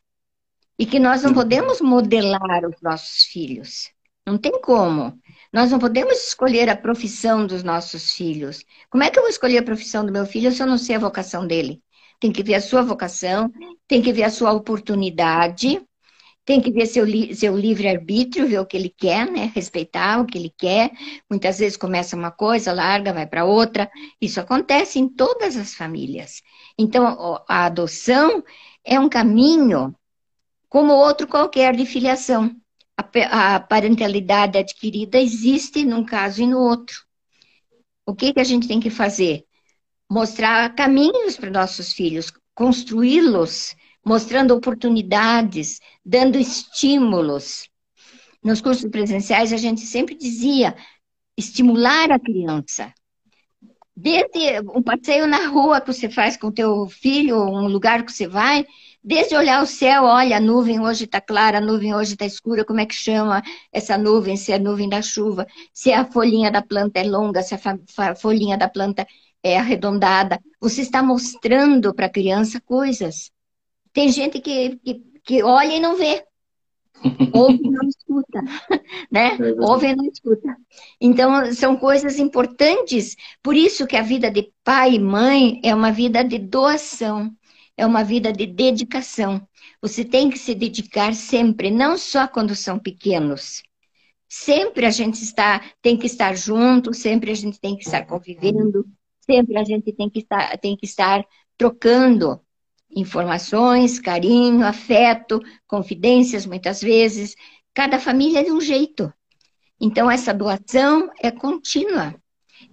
B: E que nós não podemos modelar os nossos filhos. Não tem como. Nós não podemos escolher a profissão dos nossos filhos. Como é que eu vou escolher a profissão do meu filho se eu não sei a vocação dele? Tem que ver a sua vocação, tem que ver a sua oportunidade, tem que ver seu, seu livre-arbítrio, ver o que ele quer, né? Respeitar o que ele quer. Muitas vezes começa uma coisa, larga, vai para outra. Isso acontece em todas as famílias. Então, a adoção é um caminho como outro qualquer de filiação. A, a parentalidade adquirida existe num caso e no outro. O que, que a gente tem que fazer? Mostrar caminhos para nossos filhos, construí-los, mostrando oportunidades, dando estímulos. Nos cursos presenciais, a gente sempre dizia estimular a criança, Desde um passeio na rua que você faz com teu filho, um lugar que você vai, desde olhar o céu, olha, a nuvem hoje está clara, a nuvem hoje está escura, como é que chama essa nuvem, se é a nuvem da chuva, se a folhinha da planta é longa, se a folhinha da planta é arredondada. Você está mostrando para a criança coisas. Tem gente que, que, que olha e não vê. Ouve e não escuta, né? É Ouve e não escuta. Então, são coisas importantes. Por isso que a vida de pai e mãe é uma vida de doação, é uma vida de dedicação. Você tem que se dedicar sempre, não só quando são pequenos. Sempre a gente está, tem que estar junto, sempre a gente tem que estar convivendo, sempre a gente tem que estar, tem que estar trocando informações, carinho, afeto, confidências, muitas vezes. Cada família é de um jeito. Então, essa doação é contínua.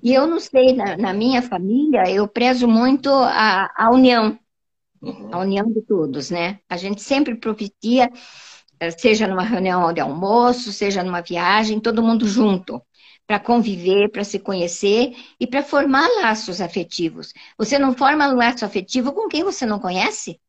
B: E eu não sei, na, na minha família, eu prezo muito a, a união, uhum. a união de todos, né? A gente sempre propicia, eh, seja numa reunião de almoço, seja numa viagem, todo mundo junto para conviver, para se conhecer e para formar laços afetivos. Você não forma um laço afetivo com quem você não conhece?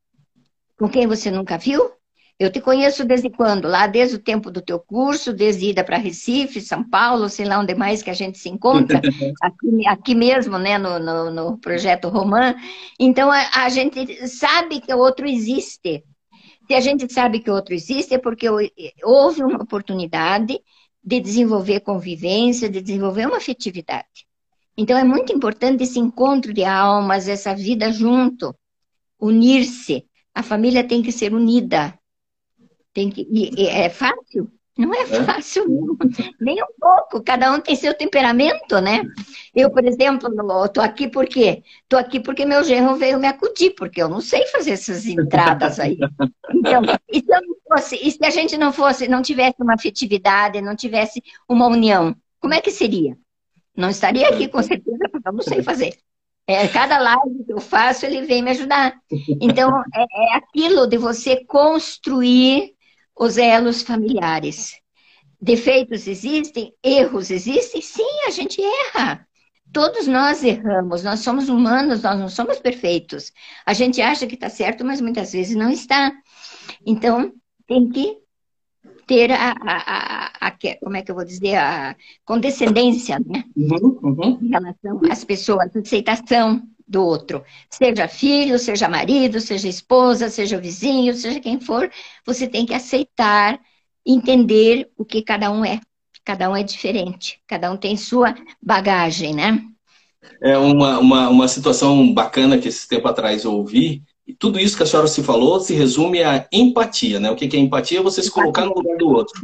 B: Com quem você nunca viu? Eu te conheço desde quando? Lá desde o tempo do teu curso, desde ida para Recife, São Paulo, sei lá onde mais que a gente se encontra, aqui, aqui mesmo, né, no, no, no projeto Romã. Então, a, a, gente sabe que o outro existe. Se a gente sabe que o outro existe, é porque houve uma oportunidade de desenvolver convivência, de desenvolver uma afetividade. Então é muito importante esse encontro de almas, essa vida junto, unir-se. A família tem que ser unida. Tem que, e, é fácil? Não é, é? fácil, nem um pouco. Cada um tem seu temperamento, né? Eu, por exemplo, estou aqui por quê? Estou aqui porque meu genro veio me acudir, porque eu não sei fazer essas entradas aí. Então, e se, fosse, e se a gente não fosse, não tivesse uma afetividade, não tivesse uma união, como é que seria? Não estaria aqui com certeza, porque eu não sei fazer. É, cada live que eu faço, ele vem me ajudar. Então, é, é aquilo de você construir os elos familiares. Defeitos existem, erros existem, sim, a gente erra. Todos nós erramos, nós somos humanos, nós não somos perfeitos. A gente acha que está certo, mas muitas vezes não está. Então, tem que ter a, a, a, a como é que eu vou dizer, a condescendência, né? Uhum, uhum. Em relação às pessoas, aceitação do outro. Seja filho, seja marido, seja esposa, seja vizinho, seja quem for, você tem que aceitar, entender o que cada um é. Cada um é diferente, cada um tem sua bagagem, né?
A: É uma, uma, uma situação bacana que esse tempo atrás eu ouvi, e tudo isso que a senhora se falou se resume a empatia, né? O que é empatia? Você se colocar no lugar do outro.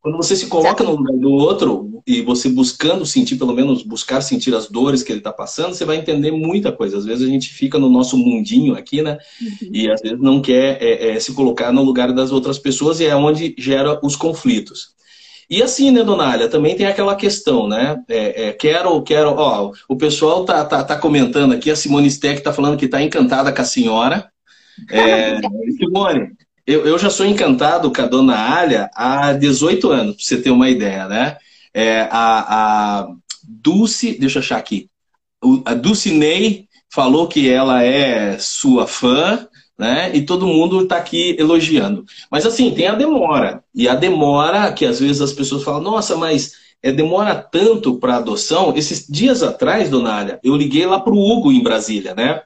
A: Quando você se coloca no lugar do outro e você buscando sentir, pelo menos buscar sentir as dores que ele está passando, você vai entender muita coisa. Às vezes a gente fica no nosso mundinho aqui, né? Uhum. E às vezes não quer é, é, se colocar no lugar das outras pessoas e é onde gera os conflitos. E assim, né, Donália, também tem aquela questão, né? É, é, quero, quero, ó, o pessoal tá, tá, tá comentando aqui, a Simone Steck tá falando que tá encantada com a senhora. É, Simone, eu, eu já sou encantado com a Dona Alia há 18 anos, pra você ter uma ideia, né? É, a, a Dulce, deixa eu achar aqui, a Dulcinei falou que ela é sua fã, né? E todo mundo está aqui elogiando. Mas assim, tem a demora. E a demora que às vezes as pessoas falam, nossa, mas é, demora tanto para adoção. Esses dias atrás, dona eu liguei lá para o Hugo em Brasília, né?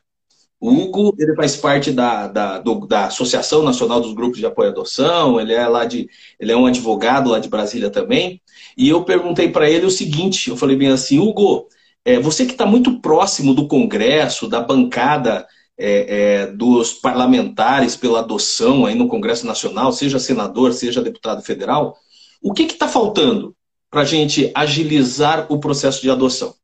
A: O Hugo, ele faz parte da, da, do, da Associação Nacional dos Grupos de Apoio à Adoção, ele é lá de, ele é um advogado lá de Brasília também. E eu perguntei para ele o seguinte, eu falei bem assim, Hugo, é, você que está muito próximo do Congresso, da bancada é, é, dos parlamentares pela adoção aí no Congresso Nacional, seja senador, seja deputado federal, o que está faltando para a gente agilizar o processo de adoção?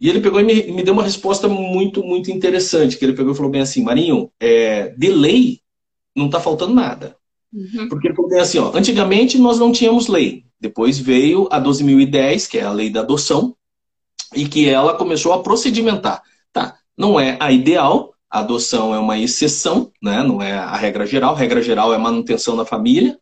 A: E ele pegou e me, me, deu uma resposta muito, muito interessante, que ele pegou e falou bem assim, Marinho, é, de lei não está faltando nada. Uhum. Porque ele falou bem assim, ó, antigamente nós não tínhamos lei, depois veio a 12.010, que é a lei da adoção, e que ela começou a procedimentar. Tá, não é a ideal, a adoção é uma exceção, né? não é a regra geral. A regra geral é manutenção da família.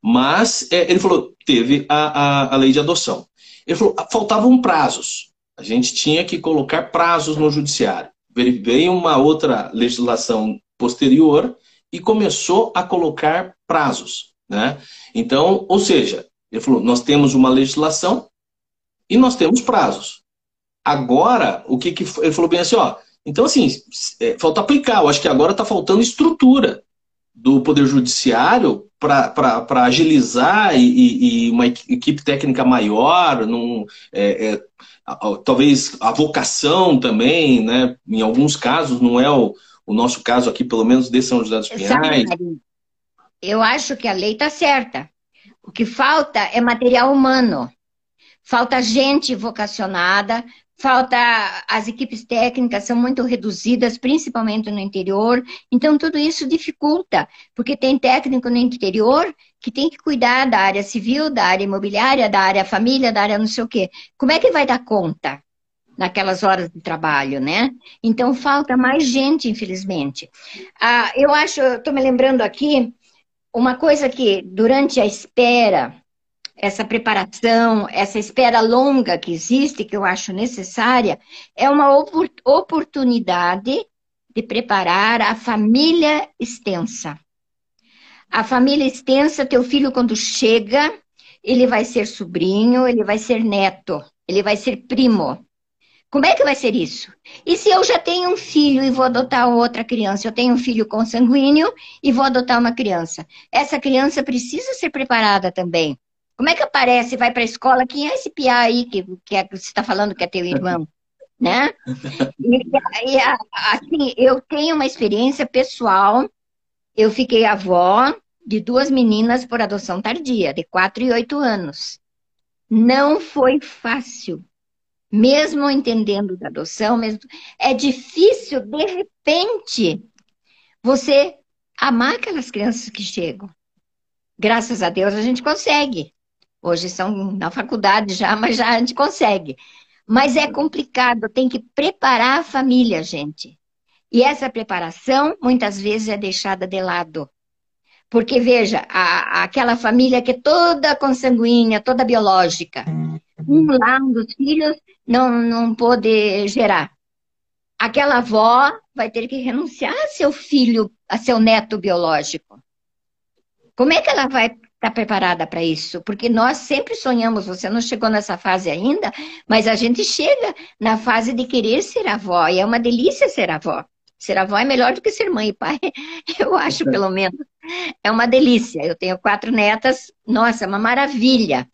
A: Mas é, ele falou, teve a, a, a lei de adoção. Ele falou, faltavam prazos. A gente tinha que colocar prazos no judiciário. Veio uma outra legislação posterior e começou a colocar prazos. Né? Então, ou seja, ele falou, nós temos uma legislação e nós temos prazos. Agora, o que, que ele falou bem assim, ó, então, assim, é, falta aplicar. Eu acho que agora está faltando estrutura do Poder Judiciário para agilizar e, e, uma equipe técnica maior, num, é, é, talvez a vocação também, né? Em alguns casos, não é o, o nosso caso aqui, pelo menos de São José dos Pinhais.
B: Eu acho que a lei está certa. O que falta é material humano. Falta gente vocacionada, falta as equipes técnicas são muito reduzidas, principalmente no interior. Então tudo isso dificulta, porque tem técnico no interior que tem que cuidar da área civil, da área imobiliária, da área família, da área não sei o quê. Como é que vai dar conta? naquelas horas de trabalho, né? Então falta mais gente, infelizmente. Ah, eu acho, estou me lembrando aqui uma coisa que durante a espera essa preparação, essa espera longa que existe, que eu acho necessária, é uma oportunidade de preparar a família extensa. A família extensa, teu filho quando chega, ele vai ser sobrinho, ele vai ser neto, ele vai ser primo. Como é que vai ser isso? E se eu já tenho um filho e vou adotar outra criança? Eu tenho um filho consanguíneo e vou adotar uma criança. Essa criança precisa ser preparada também Como é que aparece, vai para a escola, quem é esse piá aí que, que, é, que você está falando que é teu irmão? né? E, e, assim, eu tenho uma experiência pessoal, eu fiquei avó de duas meninas por adoção tardia, de 4 e 8 anos. Não foi fácil. Mesmo entendendo da adoção, mesmo é difícil de repente você amar aquelas crianças que chegam. Graças a Deus a gente consegue. Hoje são na faculdade já, mas já a gente consegue. Mas é complicado, tem que preparar a família, gente. E essa preparação muitas vezes é deixada de lado. Porque, veja, a, aquela família que é toda consanguínea, toda biológica, um lá, um dos filhos, não, não pôde gerar. Aquela avó vai ter que renunciar a seu filho, a seu neto biológico. Como é que ela vai estar tá preparada para isso? Porque nós sempre sonhamos, você não chegou nessa fase ainda, mas a gente chega na fase de querer ser avó, e é uma delícia ser avó. Ser avó é melhor do que ser mãe e pai, eu acho, pelo menos. É uma delícia. Eu tenho quatro netas, nossa, é uma maravilha.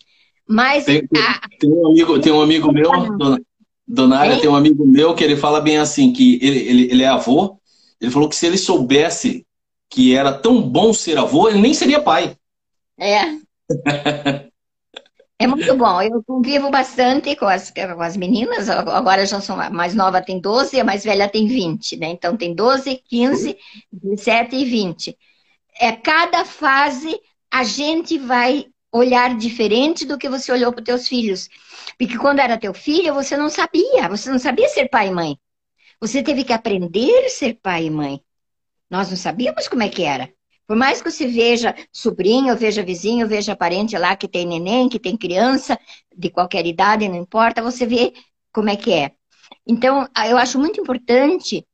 B: Mas.
A: Tem, a... tem um, amigo, tem um amigo meu, dona, dona Área, tem um amigo meu que ele fala bem assim: que ele, ele, ele é avô. Ele falou que se ele soubesse que era tão bom ser avô, ele nem seria pai.
B: É. É muito bom. Eu convivo bastante com as, com as meninas. Agora já são a mais nova tem 12 e a mais velha tem 20, né? Então tem 12, 15, 17 e 20. É cada fase a gente vai olhar diferente do que você olhou para os teus filhos. Porque quando era teu filho, você não sabia, você não sabia ser pai e mãe. Você teve que aprender a ser pai e mãe. Nós não sabíamos como é que era. Por mais que você veja sobrinho, veja vizinho, veja parente lá que tem neném, que tem criança, de qualquer idade, não importa, você vê como é que é. Então, eu acho muito importante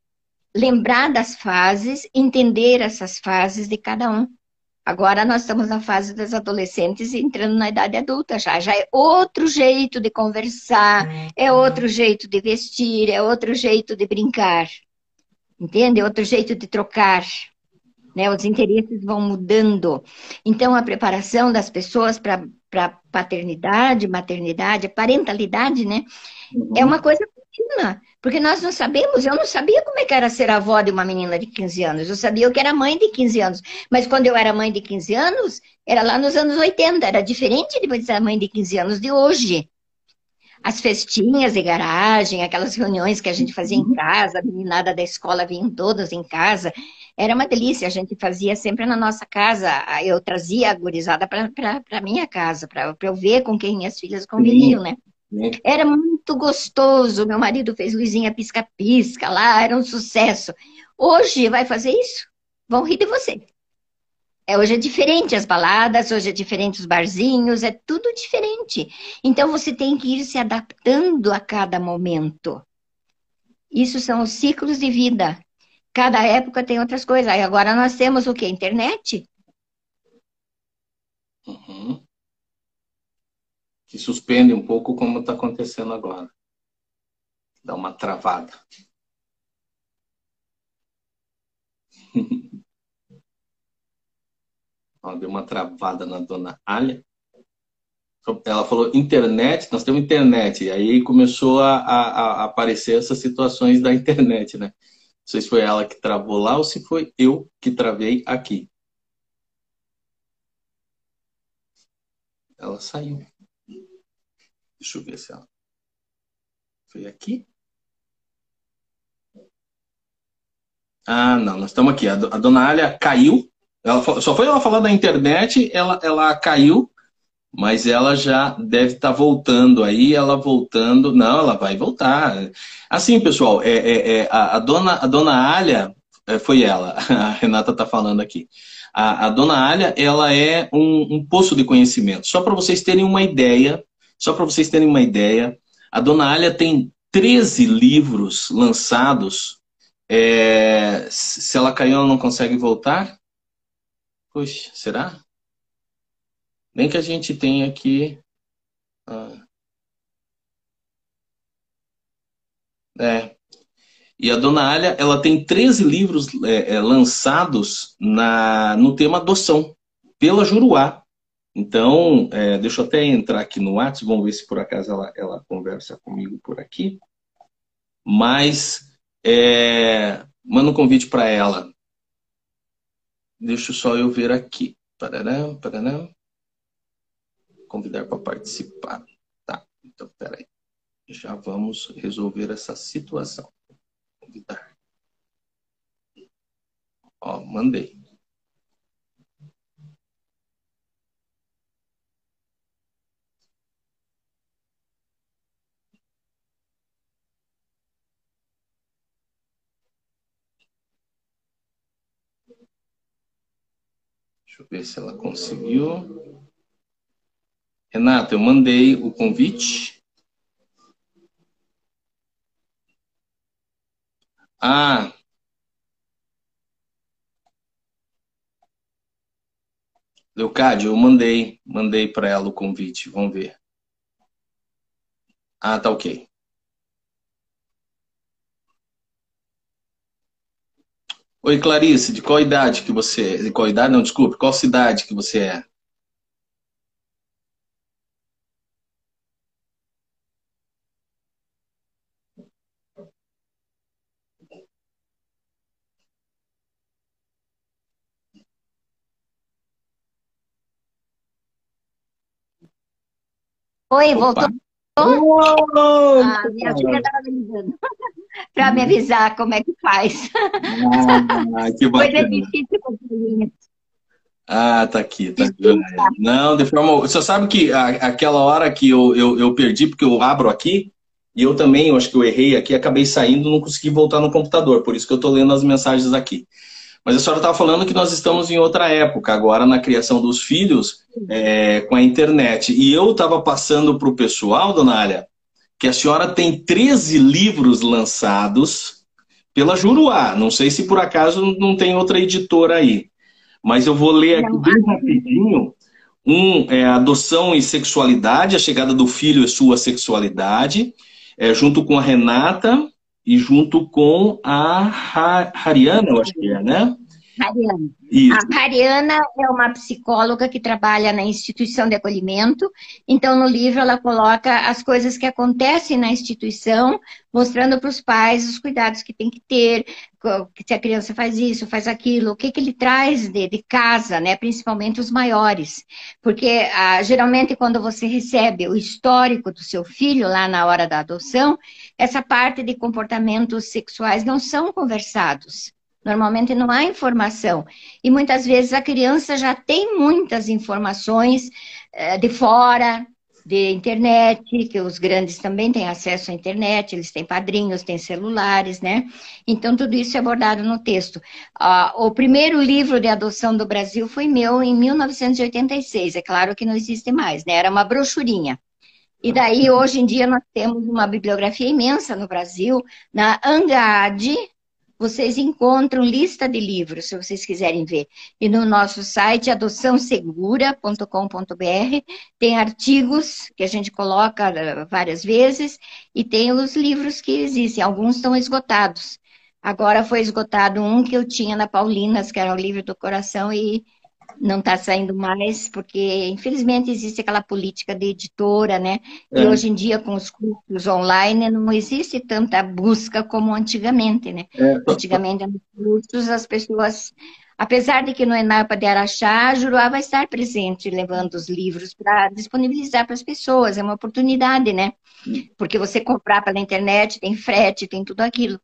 B: lembrar das fases, entender essas fases de cada um. Agora nós estamos na fase das adolescentes entrando na idade adulta já. Já é outro jeito de conversar, é outro jeito de vestir, é outro jeito de brincar. Entende? É outro jeito de trocar né? Os interesses vão mudando. Então, a preparação das pessoas para paternidade, maternidade, parentalidade, né? Uhum. É uma coisa contínua. Porque nós não sabemos, eu não sabia como é que era ser avó de uma menina de 15 anos. Eu sabia que era mãe de 15 anos. Mas quando eu era mãe de 15 anos, era lá nos anos 80. Era diferente de ser mãe de 15 anos de hoje as festinhas de garagem, aquelas reuniões que a gente fazia em uhum. casa, a meninada da escola vinham todas em casa. Era uma delícia, a gente fazia sempre na nossa casa. Eu trazia a gurizada para a minha casa, para eu ver com quem minhas filhas conviviam, né? Era muito gostoso. Meu marido fez luzinha pisca-pisca lá, era um sucesso. Hoje vai fazer isso? Vão rir de você. É, hoje é diferente as baladas, hoje é diferente os barzinhos, é tudo diferente. Então você tem que ir se adaptando a cada momento. Isso são os ciclos de vida. Cada época tem outras coisas. Aí agora nós temos o que? Internet.
A: Uhum. Que suspende um pouco como está acontecendo agora. Dá uma travada. Deu uma travada na dona Alia. Ela falou internet, nós temos internet. E aí começou a, a, a aparecer essas situações da internet, né? Não sei se foi ela que travou lá ou se foi eu que travei aqui. Ela saiu. Deixa eu ver se ela. Foi aqui? Ah, não, nós estamos aqui. A, dona Alia caiu. Ela, só foi ela falar da internet, ela, ela caiu mas ela já deve estar tá voltando aí, ela voltando, não, ela vai voltar. Assim, pessoal, é, é, é a, a, dona, a dona Alia, é, foi ela, a Renata está falando aqui. A, a, dona Alia, ela é um, um poço de conhecimento. Só para vocês terem uma ideia, só para vocês terem uma ideia, a dona Alia tem 13 livros lançados. É, se ela caiu, ela não consegue voltar? Puxa, será? Nem que a gente tenha aqui. Ah, é. E a Dona Alia, ela tem 13 livros é, é, lançados na, no tema adoção, pela Juruá. Então, é, deixa eu até entrar aqui no WhatsApp, vamos ver se por acaso ela, ela conversa comigo por aqui. Mas, é, manda um convite para ela. Deixa só eu ver aqui. Parará, parará. Convidar para participar. Tá, então peraí. Já vamos resolver essa situação. Convidar. Ó, mandei. Deixa eu ver se ela conseguiu. Renata, eu mandei o convite. Ah. Leocádio, eu mandei, mandei para ela o convite. Vamos ver. Ah, tá ok. Oi, Clarice, de qual idade que você é? De qual idade? Não, desculpe, qual cidade que você é?
B: Oi, voltou?
A: Oh,
B: ah, minha filha estava me ligando para me avisar como é que faz.
A: Ah, que bacana.
B: Coisa difícil com
A: Ah, tá aqui, tá aqui. Não, de forma. Você sabe que a, aquela hora que eu, eu, eu, perdi, porque eu abro aqui, e eu também, eu acho que eu errei aqui, acabei saindo, não consegui voltar no computador, por isso que eu estou lendo as mensagens aqui. Mas a senhora estava falando que nós estamos em outra época, agora na criação dos filhos, é, com a internet. E eu estava passando para o pessoal, dona Alia, que a senhora tem 13 livros lançados pela Juruá. Não sei se por acaso não tem outra editora aí. Mas eu vou ler aqui bem rapidinho. Um é Adoção e Sexualidade, a chegada do filho e sua sexualidade, é, junto com a Renata, e junto com a Hariana, eu acho que é, né?
B: Hariana. A Hariana é uma psicóloga que trabalha na instituição de acolhimento. Então, no livro, ela coloca as coisas que acontecem na instituição, mostrando para os pais os cuidados que tem que ter, se a criança faz isso, faz aquilo, o que, que ele traz de, de casa, né? principalmente os maiores. Porque, ah, geralmente, quando você recebe o histórico do seu filho lá na hora da adoção, essa parte de comportamentos sexuais não são conversados. Normalmente não há informação. E muitas vezes a criança já tem muitas informações eh, de fora, de internet, que os grandes também têm acesso à internet, eles têm padrinhos, têm celulares, né? Então, tudo isso é abordado no texto. Ah, o primeiro livro de adoção do Brasil foi meu em 1986. É claro que não existe mais, né? Era uma brochurinha. E daí, hoje em dia, nós temos uma bibliografia imensa no Brasil, na ANGAD, vocês encontram lista de livros, se vocês quiserem ver. E no nosso site, adoçãosegura.com.br, tem artigos que a gente coloca eh, várias vezes e tem os livros que existem. Alguns estão esgotados. Agora foi esgotado um que eu tinha na Paulinas, que era o livro do coração, e não está saindo mais, porque infelizmente existe aquela política de editora, né? É. E hoje em dia, com os cursos online, não existe tanta busca como antigamente, né? É. Antigamente, nos cursos, as pessoas, apesar de que no ENAPA de Araxá, a Juruá vai estar presente, levando os livros para disponibilizar para as pessoas, é uma oportunidade, né? Hum. Porque você comprar pela internet, tem frete, tem tudo aquilo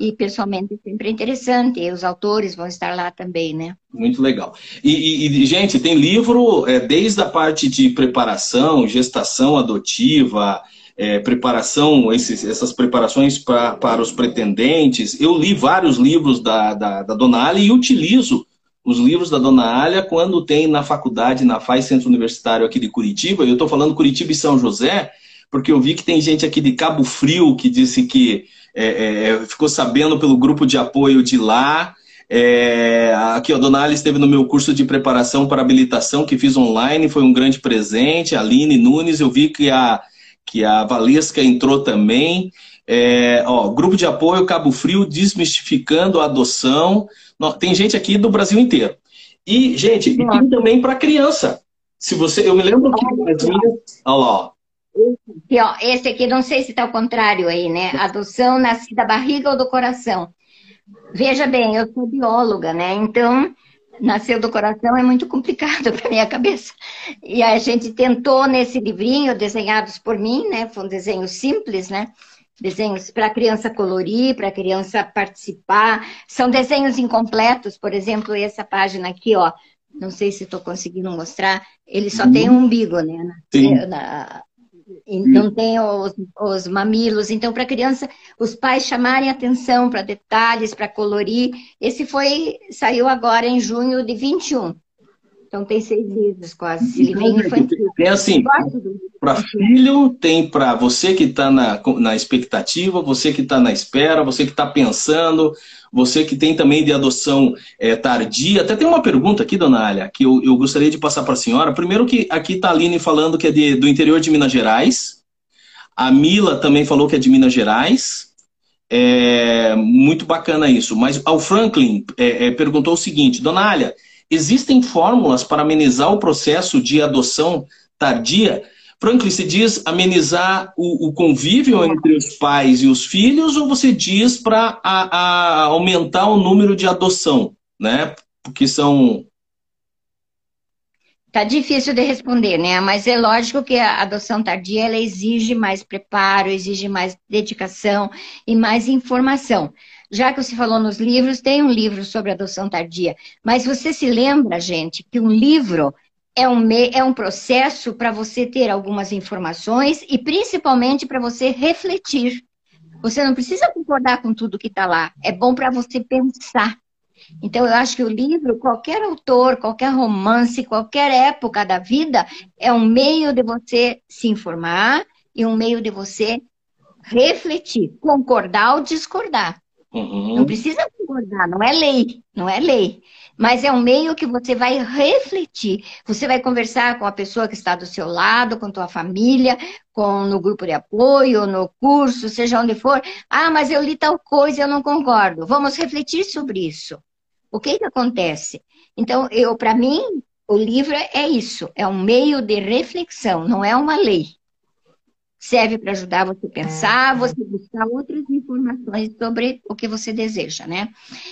B: e pessoalmente sempre é interessante. Os autores vão estar lá também, né?
A: Muito legal. E, e gente, tem livro é, desde a parte de preparação, gestação adotiva, é, preparação, esses, essas preparações pra, para os pretendentes. Eu li vários livros da, da, da Dona Alia e utilizo os livros da Dona Alia quando tem na faculdade, na FAI Centro Universitário aqui de Curitiba. Eu estou falando Curitiba e São José, porque eu vi que tem gente aqui de Cabo Frio que disse que é, é, é, ficou sabendo pelo grupo de apoio de lá. É, aqui, a Dona Alice esteve no meu curso de preparação para habilitação que fiz online, foi um grande presente. A Aline Nunes, eu vi que a, que a Valesca entrou também. É, ó, grupo de apoio Cabo Frio, desmistificando a adoção. Tem gente aqui do Brasil inteiro. E, gente, e tem também para criança. Se você, eu me lembro que olha lá, ó.
B: Aqui, ó, esse aqui, não sei se está ao contrário aí, né? Adoção nasce da barriga ou do coração. Veja bem, eu sou bióloga, né? Então, nasceu do coração é muito complicado para minha cabeça. E a gente tentou nesse livrinho, desenhados por mim, né? Foi um desenho simples, né? Desenhos para a criança colorir, para a criança participar. São desenhos incompletos, por exemplo, essa página aqui, ó. Não sei se estou conseguindo mostrar. Ele só tem um umbigo, né?
A: Sim.
B: Na, não tem os, os mamilos. Então, para a criança, os pais chamarem atenção para detalhes, para colorir. Esse foi, saiu agora em junho de 21. Então tem seis livros quase, esse livrinho infantil.
A: Tem assim, para filho, tem para você que está na, na expectativa, você que está na espera, você que está pensando, você que tem também de adoção é, tardia. Até tem uma pergunta aqui, dona Alia, que eu, eu gostaria de passar para a senhora. Primeiro que aqui está a Aline falando que é de, do interior de Minas Gerais. A Mila também falou que é de Minas Gerais. É, muito bacana isso. Mas ao Franklin é, é, perguntou o seguinte, dona Alia, Existem fórmulas para amenizar o processo de adoção tardia? Franklin, você diz amenizar o, o, convívio entre os pais e os filhos ou você diz para aumentar o número de adoção, né? Porque são
B: Tá difícil de responder, né? Mas é lógico que a adoção tardia ela exige mais preparo, exige mais dedicação e mais informação já que você falou nos livros, tem um livro sobre adoção tardia. Mas você se lembra, gente, que um livro é um, me... é um processo para você ter algumas informações e principalmente para você refletir. Você não precisa concordar com tudo que está lá. É bom para você pensar. Então, eu acho que o livro, qualquer autor, qualquer romance, qualquer época da vida, é um meio de você se informar e um meio de você refletir, concordar ou discordar. Uhum. Não precisa concordar, não é lei, não é lei. Mas é um meio que você vai refletir. Você vai conversar com a pessoa que está do seu lado, com tua família, com no grupo de apoio, no curso, seja onde for. Ah, mas eu li tal coisa eu não concordo. Vamos refletir sobre isso. O que que acontece? Então, eu, para mim, o livro é isso, é um meio de reflexão, não é uma lei serve para ajudar você a pensar, você buscar outras informações sobre o que você deseja, né?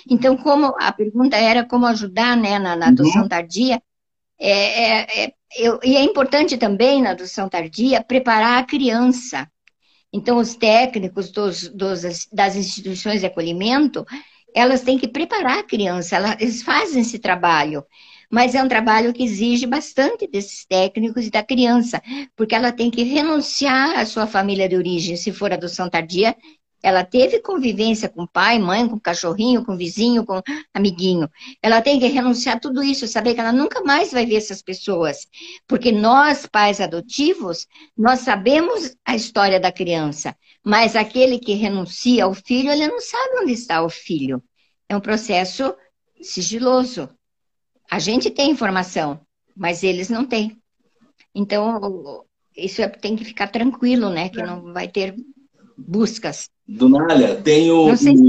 B: Então, como a pergunta era como ajudar né, na, na adoção uhum. tardia, é, é, é, eu, e é importante também na adoção tardia preparar a criança. Então, os técnicos dos, dos, das instituições de acolhimento, elas têm que preparar a criança, elas fazem esse trabalho mas é um trabalho que exige bastante desses técnicos e da criança, porque ela tem que renunciar à sua família de origem, se for adoção tardia. Ela teve convivência com pai, mãe, com cachorrinho, com vizinho, com amiguinho. Ela tem que renunciar a tudo isso, saber que ela nunca mais vai ver essas pessoas. Porque nós, pais adotivos, nós sabemos a história da criança, mas aquele que renuncia ao filho, ele não sabe onde está o filho. É um processo sigiloso. A gente tem informação, mas eles não têm. Então, isso é, tem que ficar tranquilo, né? Que não vai ter buscas.
A: Donalha, tem o. Não sei se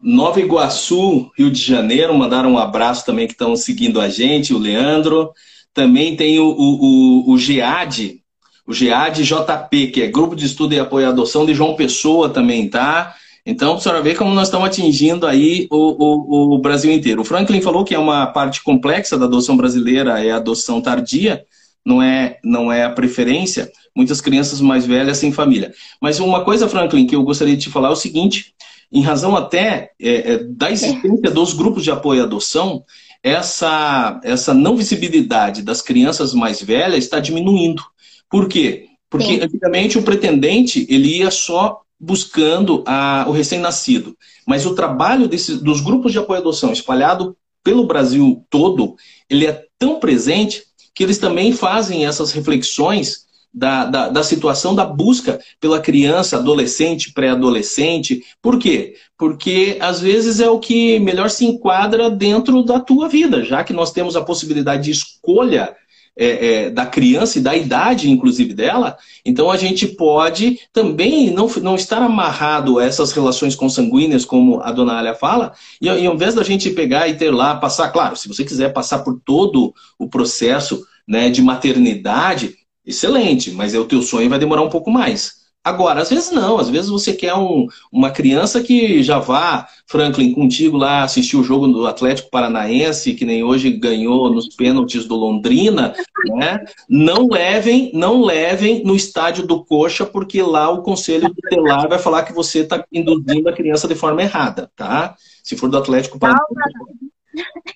A: Nova Iguaçu, Rio de Janeiro, mandaram um abraço também que estão seguindo a gente, o Leandro. Também tem o, o, o, o GEAD, o GEAD JP, que é Grupo de Estudo e Apoio à Adoção de João Pessoa também, tá? Então, a senhora vê como nós estamos atingindo aí o, o, o, Brasil inteiro. O Franklin falou que é uma parte complexa da adoção brasileira, é a adoção tardia, não é, não é a preferência. Muitas crianças mais velhas sem família. Mas uma coisa, Franklin, que eu gostaria de te falar é o seguinte: em razão até é, é, da existência dos grupos de apoio à adoção, essa, essa não visibilidade das crianças mais velhas está diminuindo. Por quê? Porque Sim. antigamente o pretendente ele ia só buscando a, o recém-nascido. Mas o trabalho desse, dos grupos de apoio à adoção espalhado pelo Brasil todo, ele é tão presente que eles também fazem essas reflexões da, da, da situação da busca pela criança, adolescente, pré-adolescente. Por quê? Porque às vezes é o que melhor se enquadra dentro da tua vida, já que nós temos a possibilidade de escolha é, é, da criança e da idade, inclusive, dela, então a gente pode também não, não estar amarrado a essas relações consanguíneas, como a dona Alia fala, e, e ao invés da gente pegar e ter lá, passar, claro, se você quiser passar por todo o processo né, de maternidade, excelente, mas é o teu sonho vai demorar um pouco mais. Agora, às vezes não, às vezes você quer um, uma criança que já vá, Franklin, contigo lá assistir o jogo do Atlético Paranaense, que nem hoje ganhou nos pênaltis do Londrina, né? Não levem, não levem no estádio do Coxa, porque lá o conselho tutelar vai falar que você está induzindo a criança de forma errada, tá? Se for do Atlético Paranaense.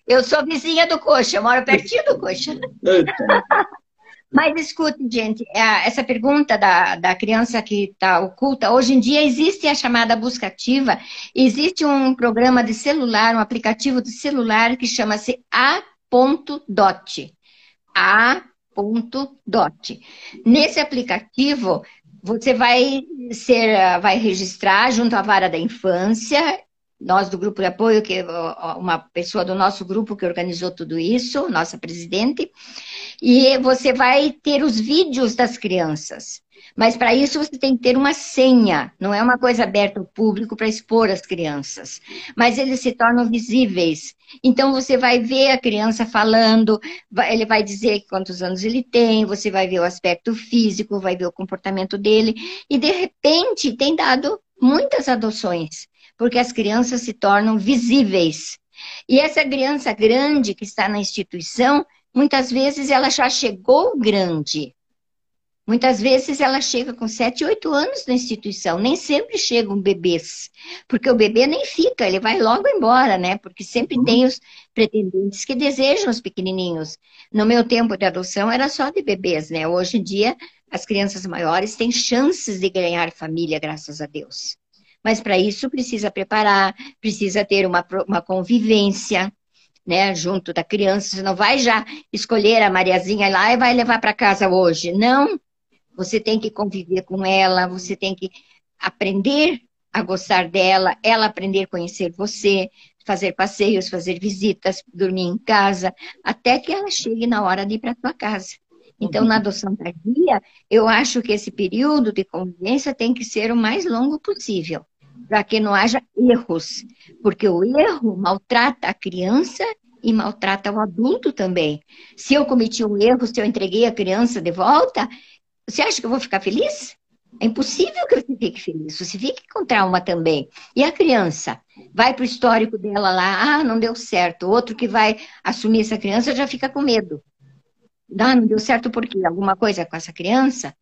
B: Eu sou vizinha do Coxa, eu moro pertinho do Coxa. Mas escute, gente, é, essa pergunta da, da criança que está oculta, hoje em dia existe a chamada busca ativa, existe um programa de celular, um aplicativo de celular que chama-se A.dot. A.dot. Nesse aplicativo, você vai ser, vai registrar junto à vara da infância, nós do grupo de apoio, que uma pessoa do nosso grupo que organizou tudo isso, nossa presidente, e você vai ter os vídeos das crianças. Mas para isso você tem que ter uma senha, não é uma coisa aberta ao público para expor as crianças. Mas eles se tornam visíveis. Então você vai ver a criança falando, ele vai dizer quantos anos ele tem, você vai ver o aspecto físico, vai ver o comportamento dele, e de repente tem dado muitas adoções, porque as crianças se tornam visíveis. E essa criança grande que está na instituição, Muitas vezes ela já chegou grande. Muitas vezes ela chega com 7, 8 anos na instituição, nem sempre chegam bebês, porque o bebê nem fica, ele vai logo embora, né? Porque sempre uhum. tem os pretendentes que desejam os pequenininhos. No meu tempo de adoção era só de bebês, né? Hoje em dia as crianças maiores têm chances de ganhar família, graças a Deus. Mas para isso precisa preparar, precisa ter uma, uma convivência, né, junto da criança. Você não vai já escolher a Mariazinha lá e vai levar para casa hoje. Não. Você tem que conviver com ela, você tem que aprender a gostar dela, ela aprender a conhecer você, fazer passeios, fazer visitas, dormir em casa, até que ela chegue na hora de ir para tua casa. Então, na adoção tardia, eu acho que esse período de convivência tem que ser o mais longo possível para que não haja erros, porque o erro maltrata a criança e maltrata o adulto também. Se eu cometi um erro, se eu entreguei a criança de volta, você acha que eu vou ficar feliz? É impossível que você fique feliz, você fique com trauma também. E a criança? Vai para o histórico dela lá, ah, não deu certo. Outro que vai assumir essa criança já fica com medo. Ah, não deu certo por quê? Alguma coisa com essa criança?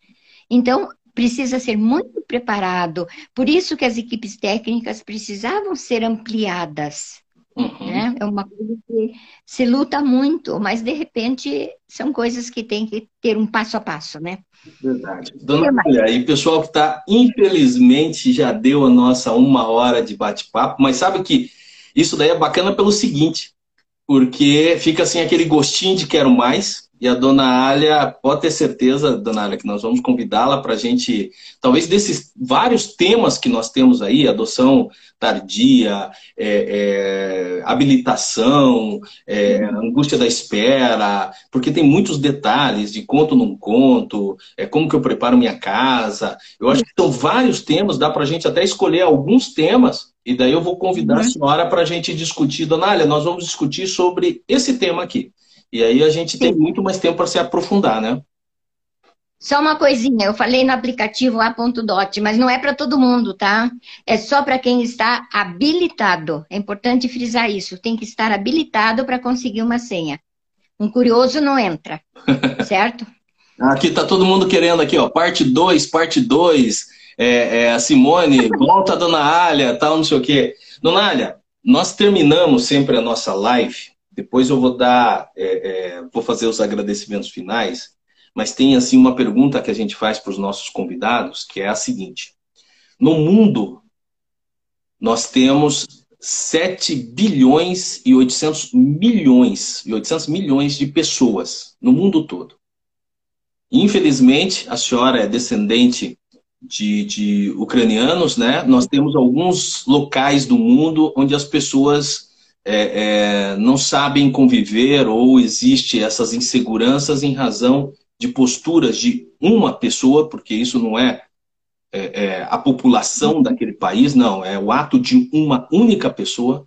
B: Então, precisa ser muito preparado. Por isso que as equipes técnicas precisavam ser ampliadas. Uhum. Né? É uma coisa que se luta muito, mas de repente são coisas que tem que ter um passo a passo, né?
A: Verdade. Dona Maria, e pessoal que está, infelizmente, já deu a nossa uma hora de bate-papo, mas sabe que isso daí é bacana pelo seguinte, porque fica assim aquele gostinho de quero mais, e a dona Alia, pode ter certeza, dona Alia, que nós vamos convidá-la para a gente, talvez desses vários temas que nós temos aí, adoção tardia, é, é, habilitação, é, angústia da espera, porque tem muitos detalhes de conto não conto, é, como que eu preparo minha casa. Eu acho que são vários temas, dá para a gente até escolher alguns temas, e daí eu vou convidar a uhum. senhora para a gente discutir. Dona Alia, nós vamos discutir sobre esse tema aqui. E aí a gente Sim. tem muito mais tempo para se aprofundar, né?
B: Só uma coisinha, eu falei no aplicativo A.dot, mas não é para todo mundo, tá? É só para quem está habilitado. É importante frisar isso. Tem que estar habilitado para conseguir uma senha. Um curioso não entra, certo?
A: Aqui está todo mundo querendo aqui, ó, parte 2, parte 2. É, é, a Simone, volta a Dona Alia, tal, não sei o quê. Dona Alia, nós terminamos sempre a nossa live depois eu vou dar, é, é, vou fazer os agradecimentos finais, mas tem assim uma pergunta que a gente faz para os nossos convidados, que é a seguinte: no mundo nós temos 7 bilhões e 800 milhões e 800 milhões de pessoas no mundo todo. Infelizmente, a senhora é descendente de, de ucranianos, né? Nós temos alguns locais do mundo onde as pessoas é, é, não sabem conviver ou existe essas inseguranças em razão de posturas de uma pessoa, porque isso não é, é, é a população daquele país, não, é o ato de uma única pessoa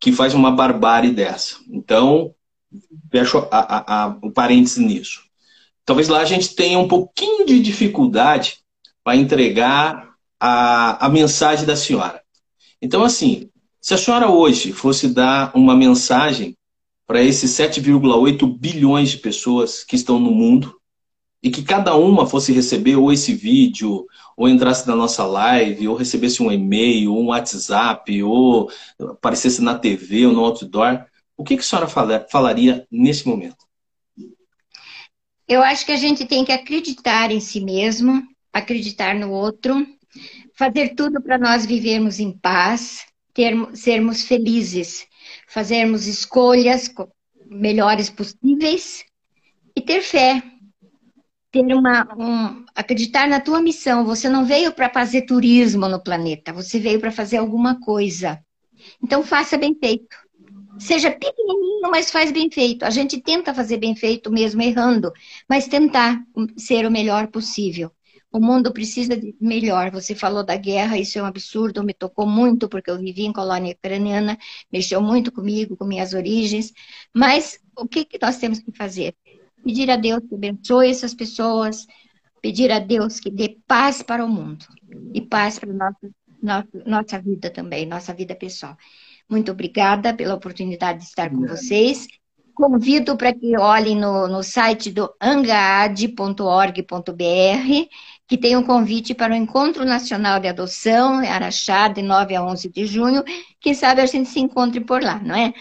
A: que faz uma barbárie dessa. Então, fecho a, a, a, o parênteses nisso. Talvez lá a gente tenha um pouquinho de dificuldade para entregar a, a mensagem da senhora. Então, assim, se a senhora hoje fosse dar uma mensagem para esses 7,8 bilhões de pessoas que estão no mundo e que cada uma fosse receber ou esse vídeo, ou entrasse na nossa live, ou recebesse um e-mail, ou um WhatsApp, ou aparecesse na TV ou no outdoor, o que, que a senhora falaria nesse momento?
B: Eu acho que a gente tem que acreditar em si mesmo, acreditar no outro, fazer tudo para nós vivermos em paz, termos, sermos felizes, fazermos escolhas melhores possíveis e ter fé. Ter uma, um, acreditar na tua missão. Você não veio para fazer turismo no planeta, você veio para fazer alguma coisa. Então faça bem feito. Seja pequenininho, mas faz bem feito. A gente tenta fazer bem feito mesmo errando, mas tentar ser o melhor possível. O mundo precisa de melhor. Você falou da guerra, isso é um absurdo, me tocou muito, porque eu vivi em colônia ucraniana, mexeu muito comigo, com minhas origens. Mas o que, que nós temos que fazer? Pedir a Deus que abençoe essas pessoas, pedir a Deus que dê paz para o mundo e paz para nossa, nossa, nossa vida também, nossa vida pessoal. Muito obrigada pela oportunidade de estar com vocês. Convido para que olhem no, no site do angaad.org.br que tem um convite para o Encontro Nacional de Adoção, Araxá, de 9 a 11 de junho. Quem sabe a gente se encontre por lá, não é?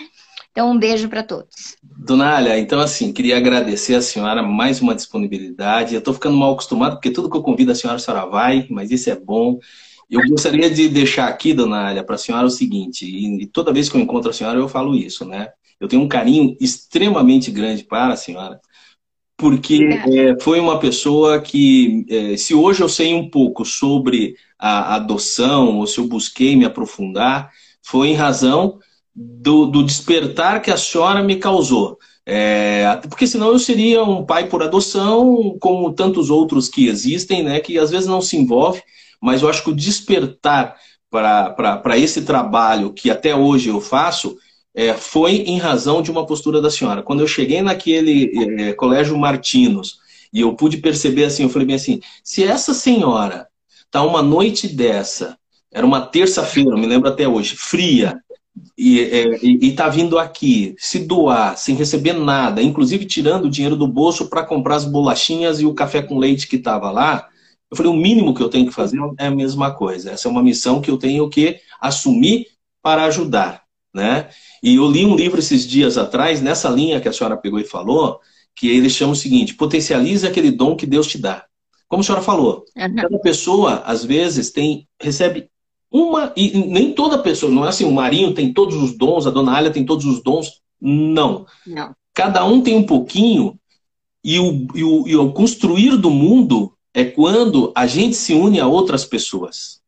B: Então, um beijo para todos.
A: Dona Alia, então assim, queria agradecer a senhora mais uma disponibilidade. Eu estou ficando mal acostumado, porque tudo que eu convido a senhora, a senhora vai, mas isso é bom. Eu gostaria de deixar aqui, dona Alia, para a senhora o seguinte, e toda vez que eu encontro a senhora eu falo isso, né? Eu tenho um carinho extremamente grande para a senhora, porque é, foi uma pessoa que, é, se hoje eu sei um pouco sobre a adoção, ou se eu busquei me aprofundar, foi em razão do, do despertar que a senhora me causou. É, porque senão eu seria um pai por adoção, como tantos outros que existem, né, que às vezes não se envolve, mas eu acho que o despertar para esse trabalho que até hoje eu faço é, foi em razão de uma postura da senhora. Quando eu cheguei naquele é, colégio Martinos e eu pude perceber assim, eu falei bem assim, se essa senhora tá uma noite dessa, era uma terça-feira, me lembro até hoje, fria, e, é, e, tá vindo aqui se doar sem receber nada, inclusive tirando o dinheiro do bolso para comprar as bolachinhas e o café com leite que estava lá, eu falei, o mínimo que eu tenho que fazer é a mesma coisa. Essa é uma missão que eu tenho que assumir para ajudar, né? E eu li um livro esses dias atrás, nessa linha que a senhora pegou e falou, que ele chama o seguinte: potencialize aquele dom que Deus te dá. Como a senhora falou, uhum. cada pessoa, às vezes, tem recebe uma. E nem toda pessoa, não é assim, o Marinho tem todos os dons, a dona Alia tem todos os dons. Não.
B: Não.
A: Cada um tem um pouquinho, e o, e o, e o construir do mundo é quando a gente se une a outras pessoas.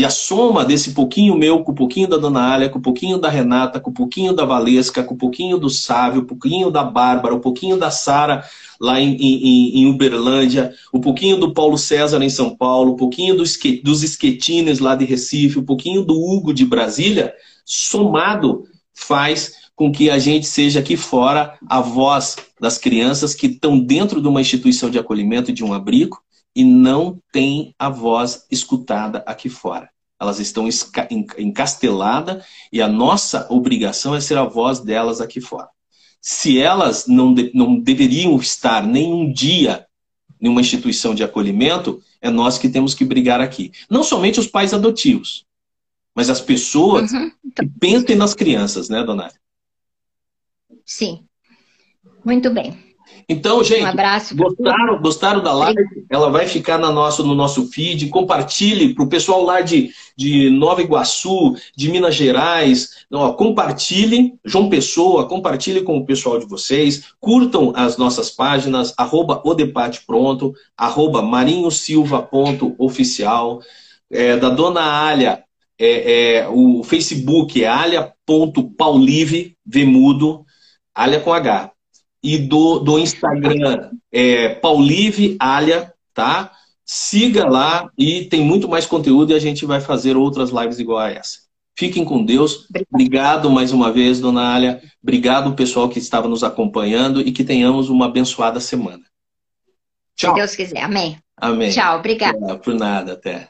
A: E a soma desse pouquinho meu com o pouquinho da Dona Alia, com o pouquinho da Renata, com o pouquinho da Valesca, com o pouquinho do Sávio, o pouquinho da Bárbara, o pouquinho da Sara lá em, em, em, Uberlândia, o pouquinho do Paulo César em São Paulo, o pouquinho do, dos Esquetines lá de Recife, o pouquinho do Hugo de Brasília, somado faz com que a gente seja aqui fora a voz das crianças que estão dentro de uma instituição de acolhimento, de um abrigo, e não têm a voz escutada aqui fora. Elas estão encasteladas e a nossa obrigação é ser a voz delas aqui fora. Se elas não, de, não deveriam estar nenhum dia em uma instituição de acolhimento, é nós que temos que brigar aqui. Não somente os pais adotivos, mas as pessoas uhum. que pensem nas crianças, né, dona?
B: Sim. Muito bem.
A: Então, gente,
B: um abraço
A: gostaram, gostaram da live? Ela vai ficar no nosso, no nosso feed. Compartilhe para o pessoal lá de, de Nova Iguaçu, de Minas Gerais. Ó, compartilhe, João Pessoa, compartilhe com o pessoal de vocês. Curtam as nossas páginas, arroba arroba marinhosilva.oficial. É, da Dona Alia, É, é, o Facebook é alia.paulive, vemudo, alia com H. E do, do Instagram é Paulive Alia, tá? Siga lá e tem muito mais conteúdo e a gente vai fazer outras lives igual a essa. Fiquem com Deus. Obrigado mais uma vez, dona Alia. Obrigado, pessoal que estava nos acompanhando e que tenhamos uma abençoada semana.
B: Tchau. Se Deus quiser. Amém.
A: Amém.
B: Tchau, obrigada.
A: Por nada, até.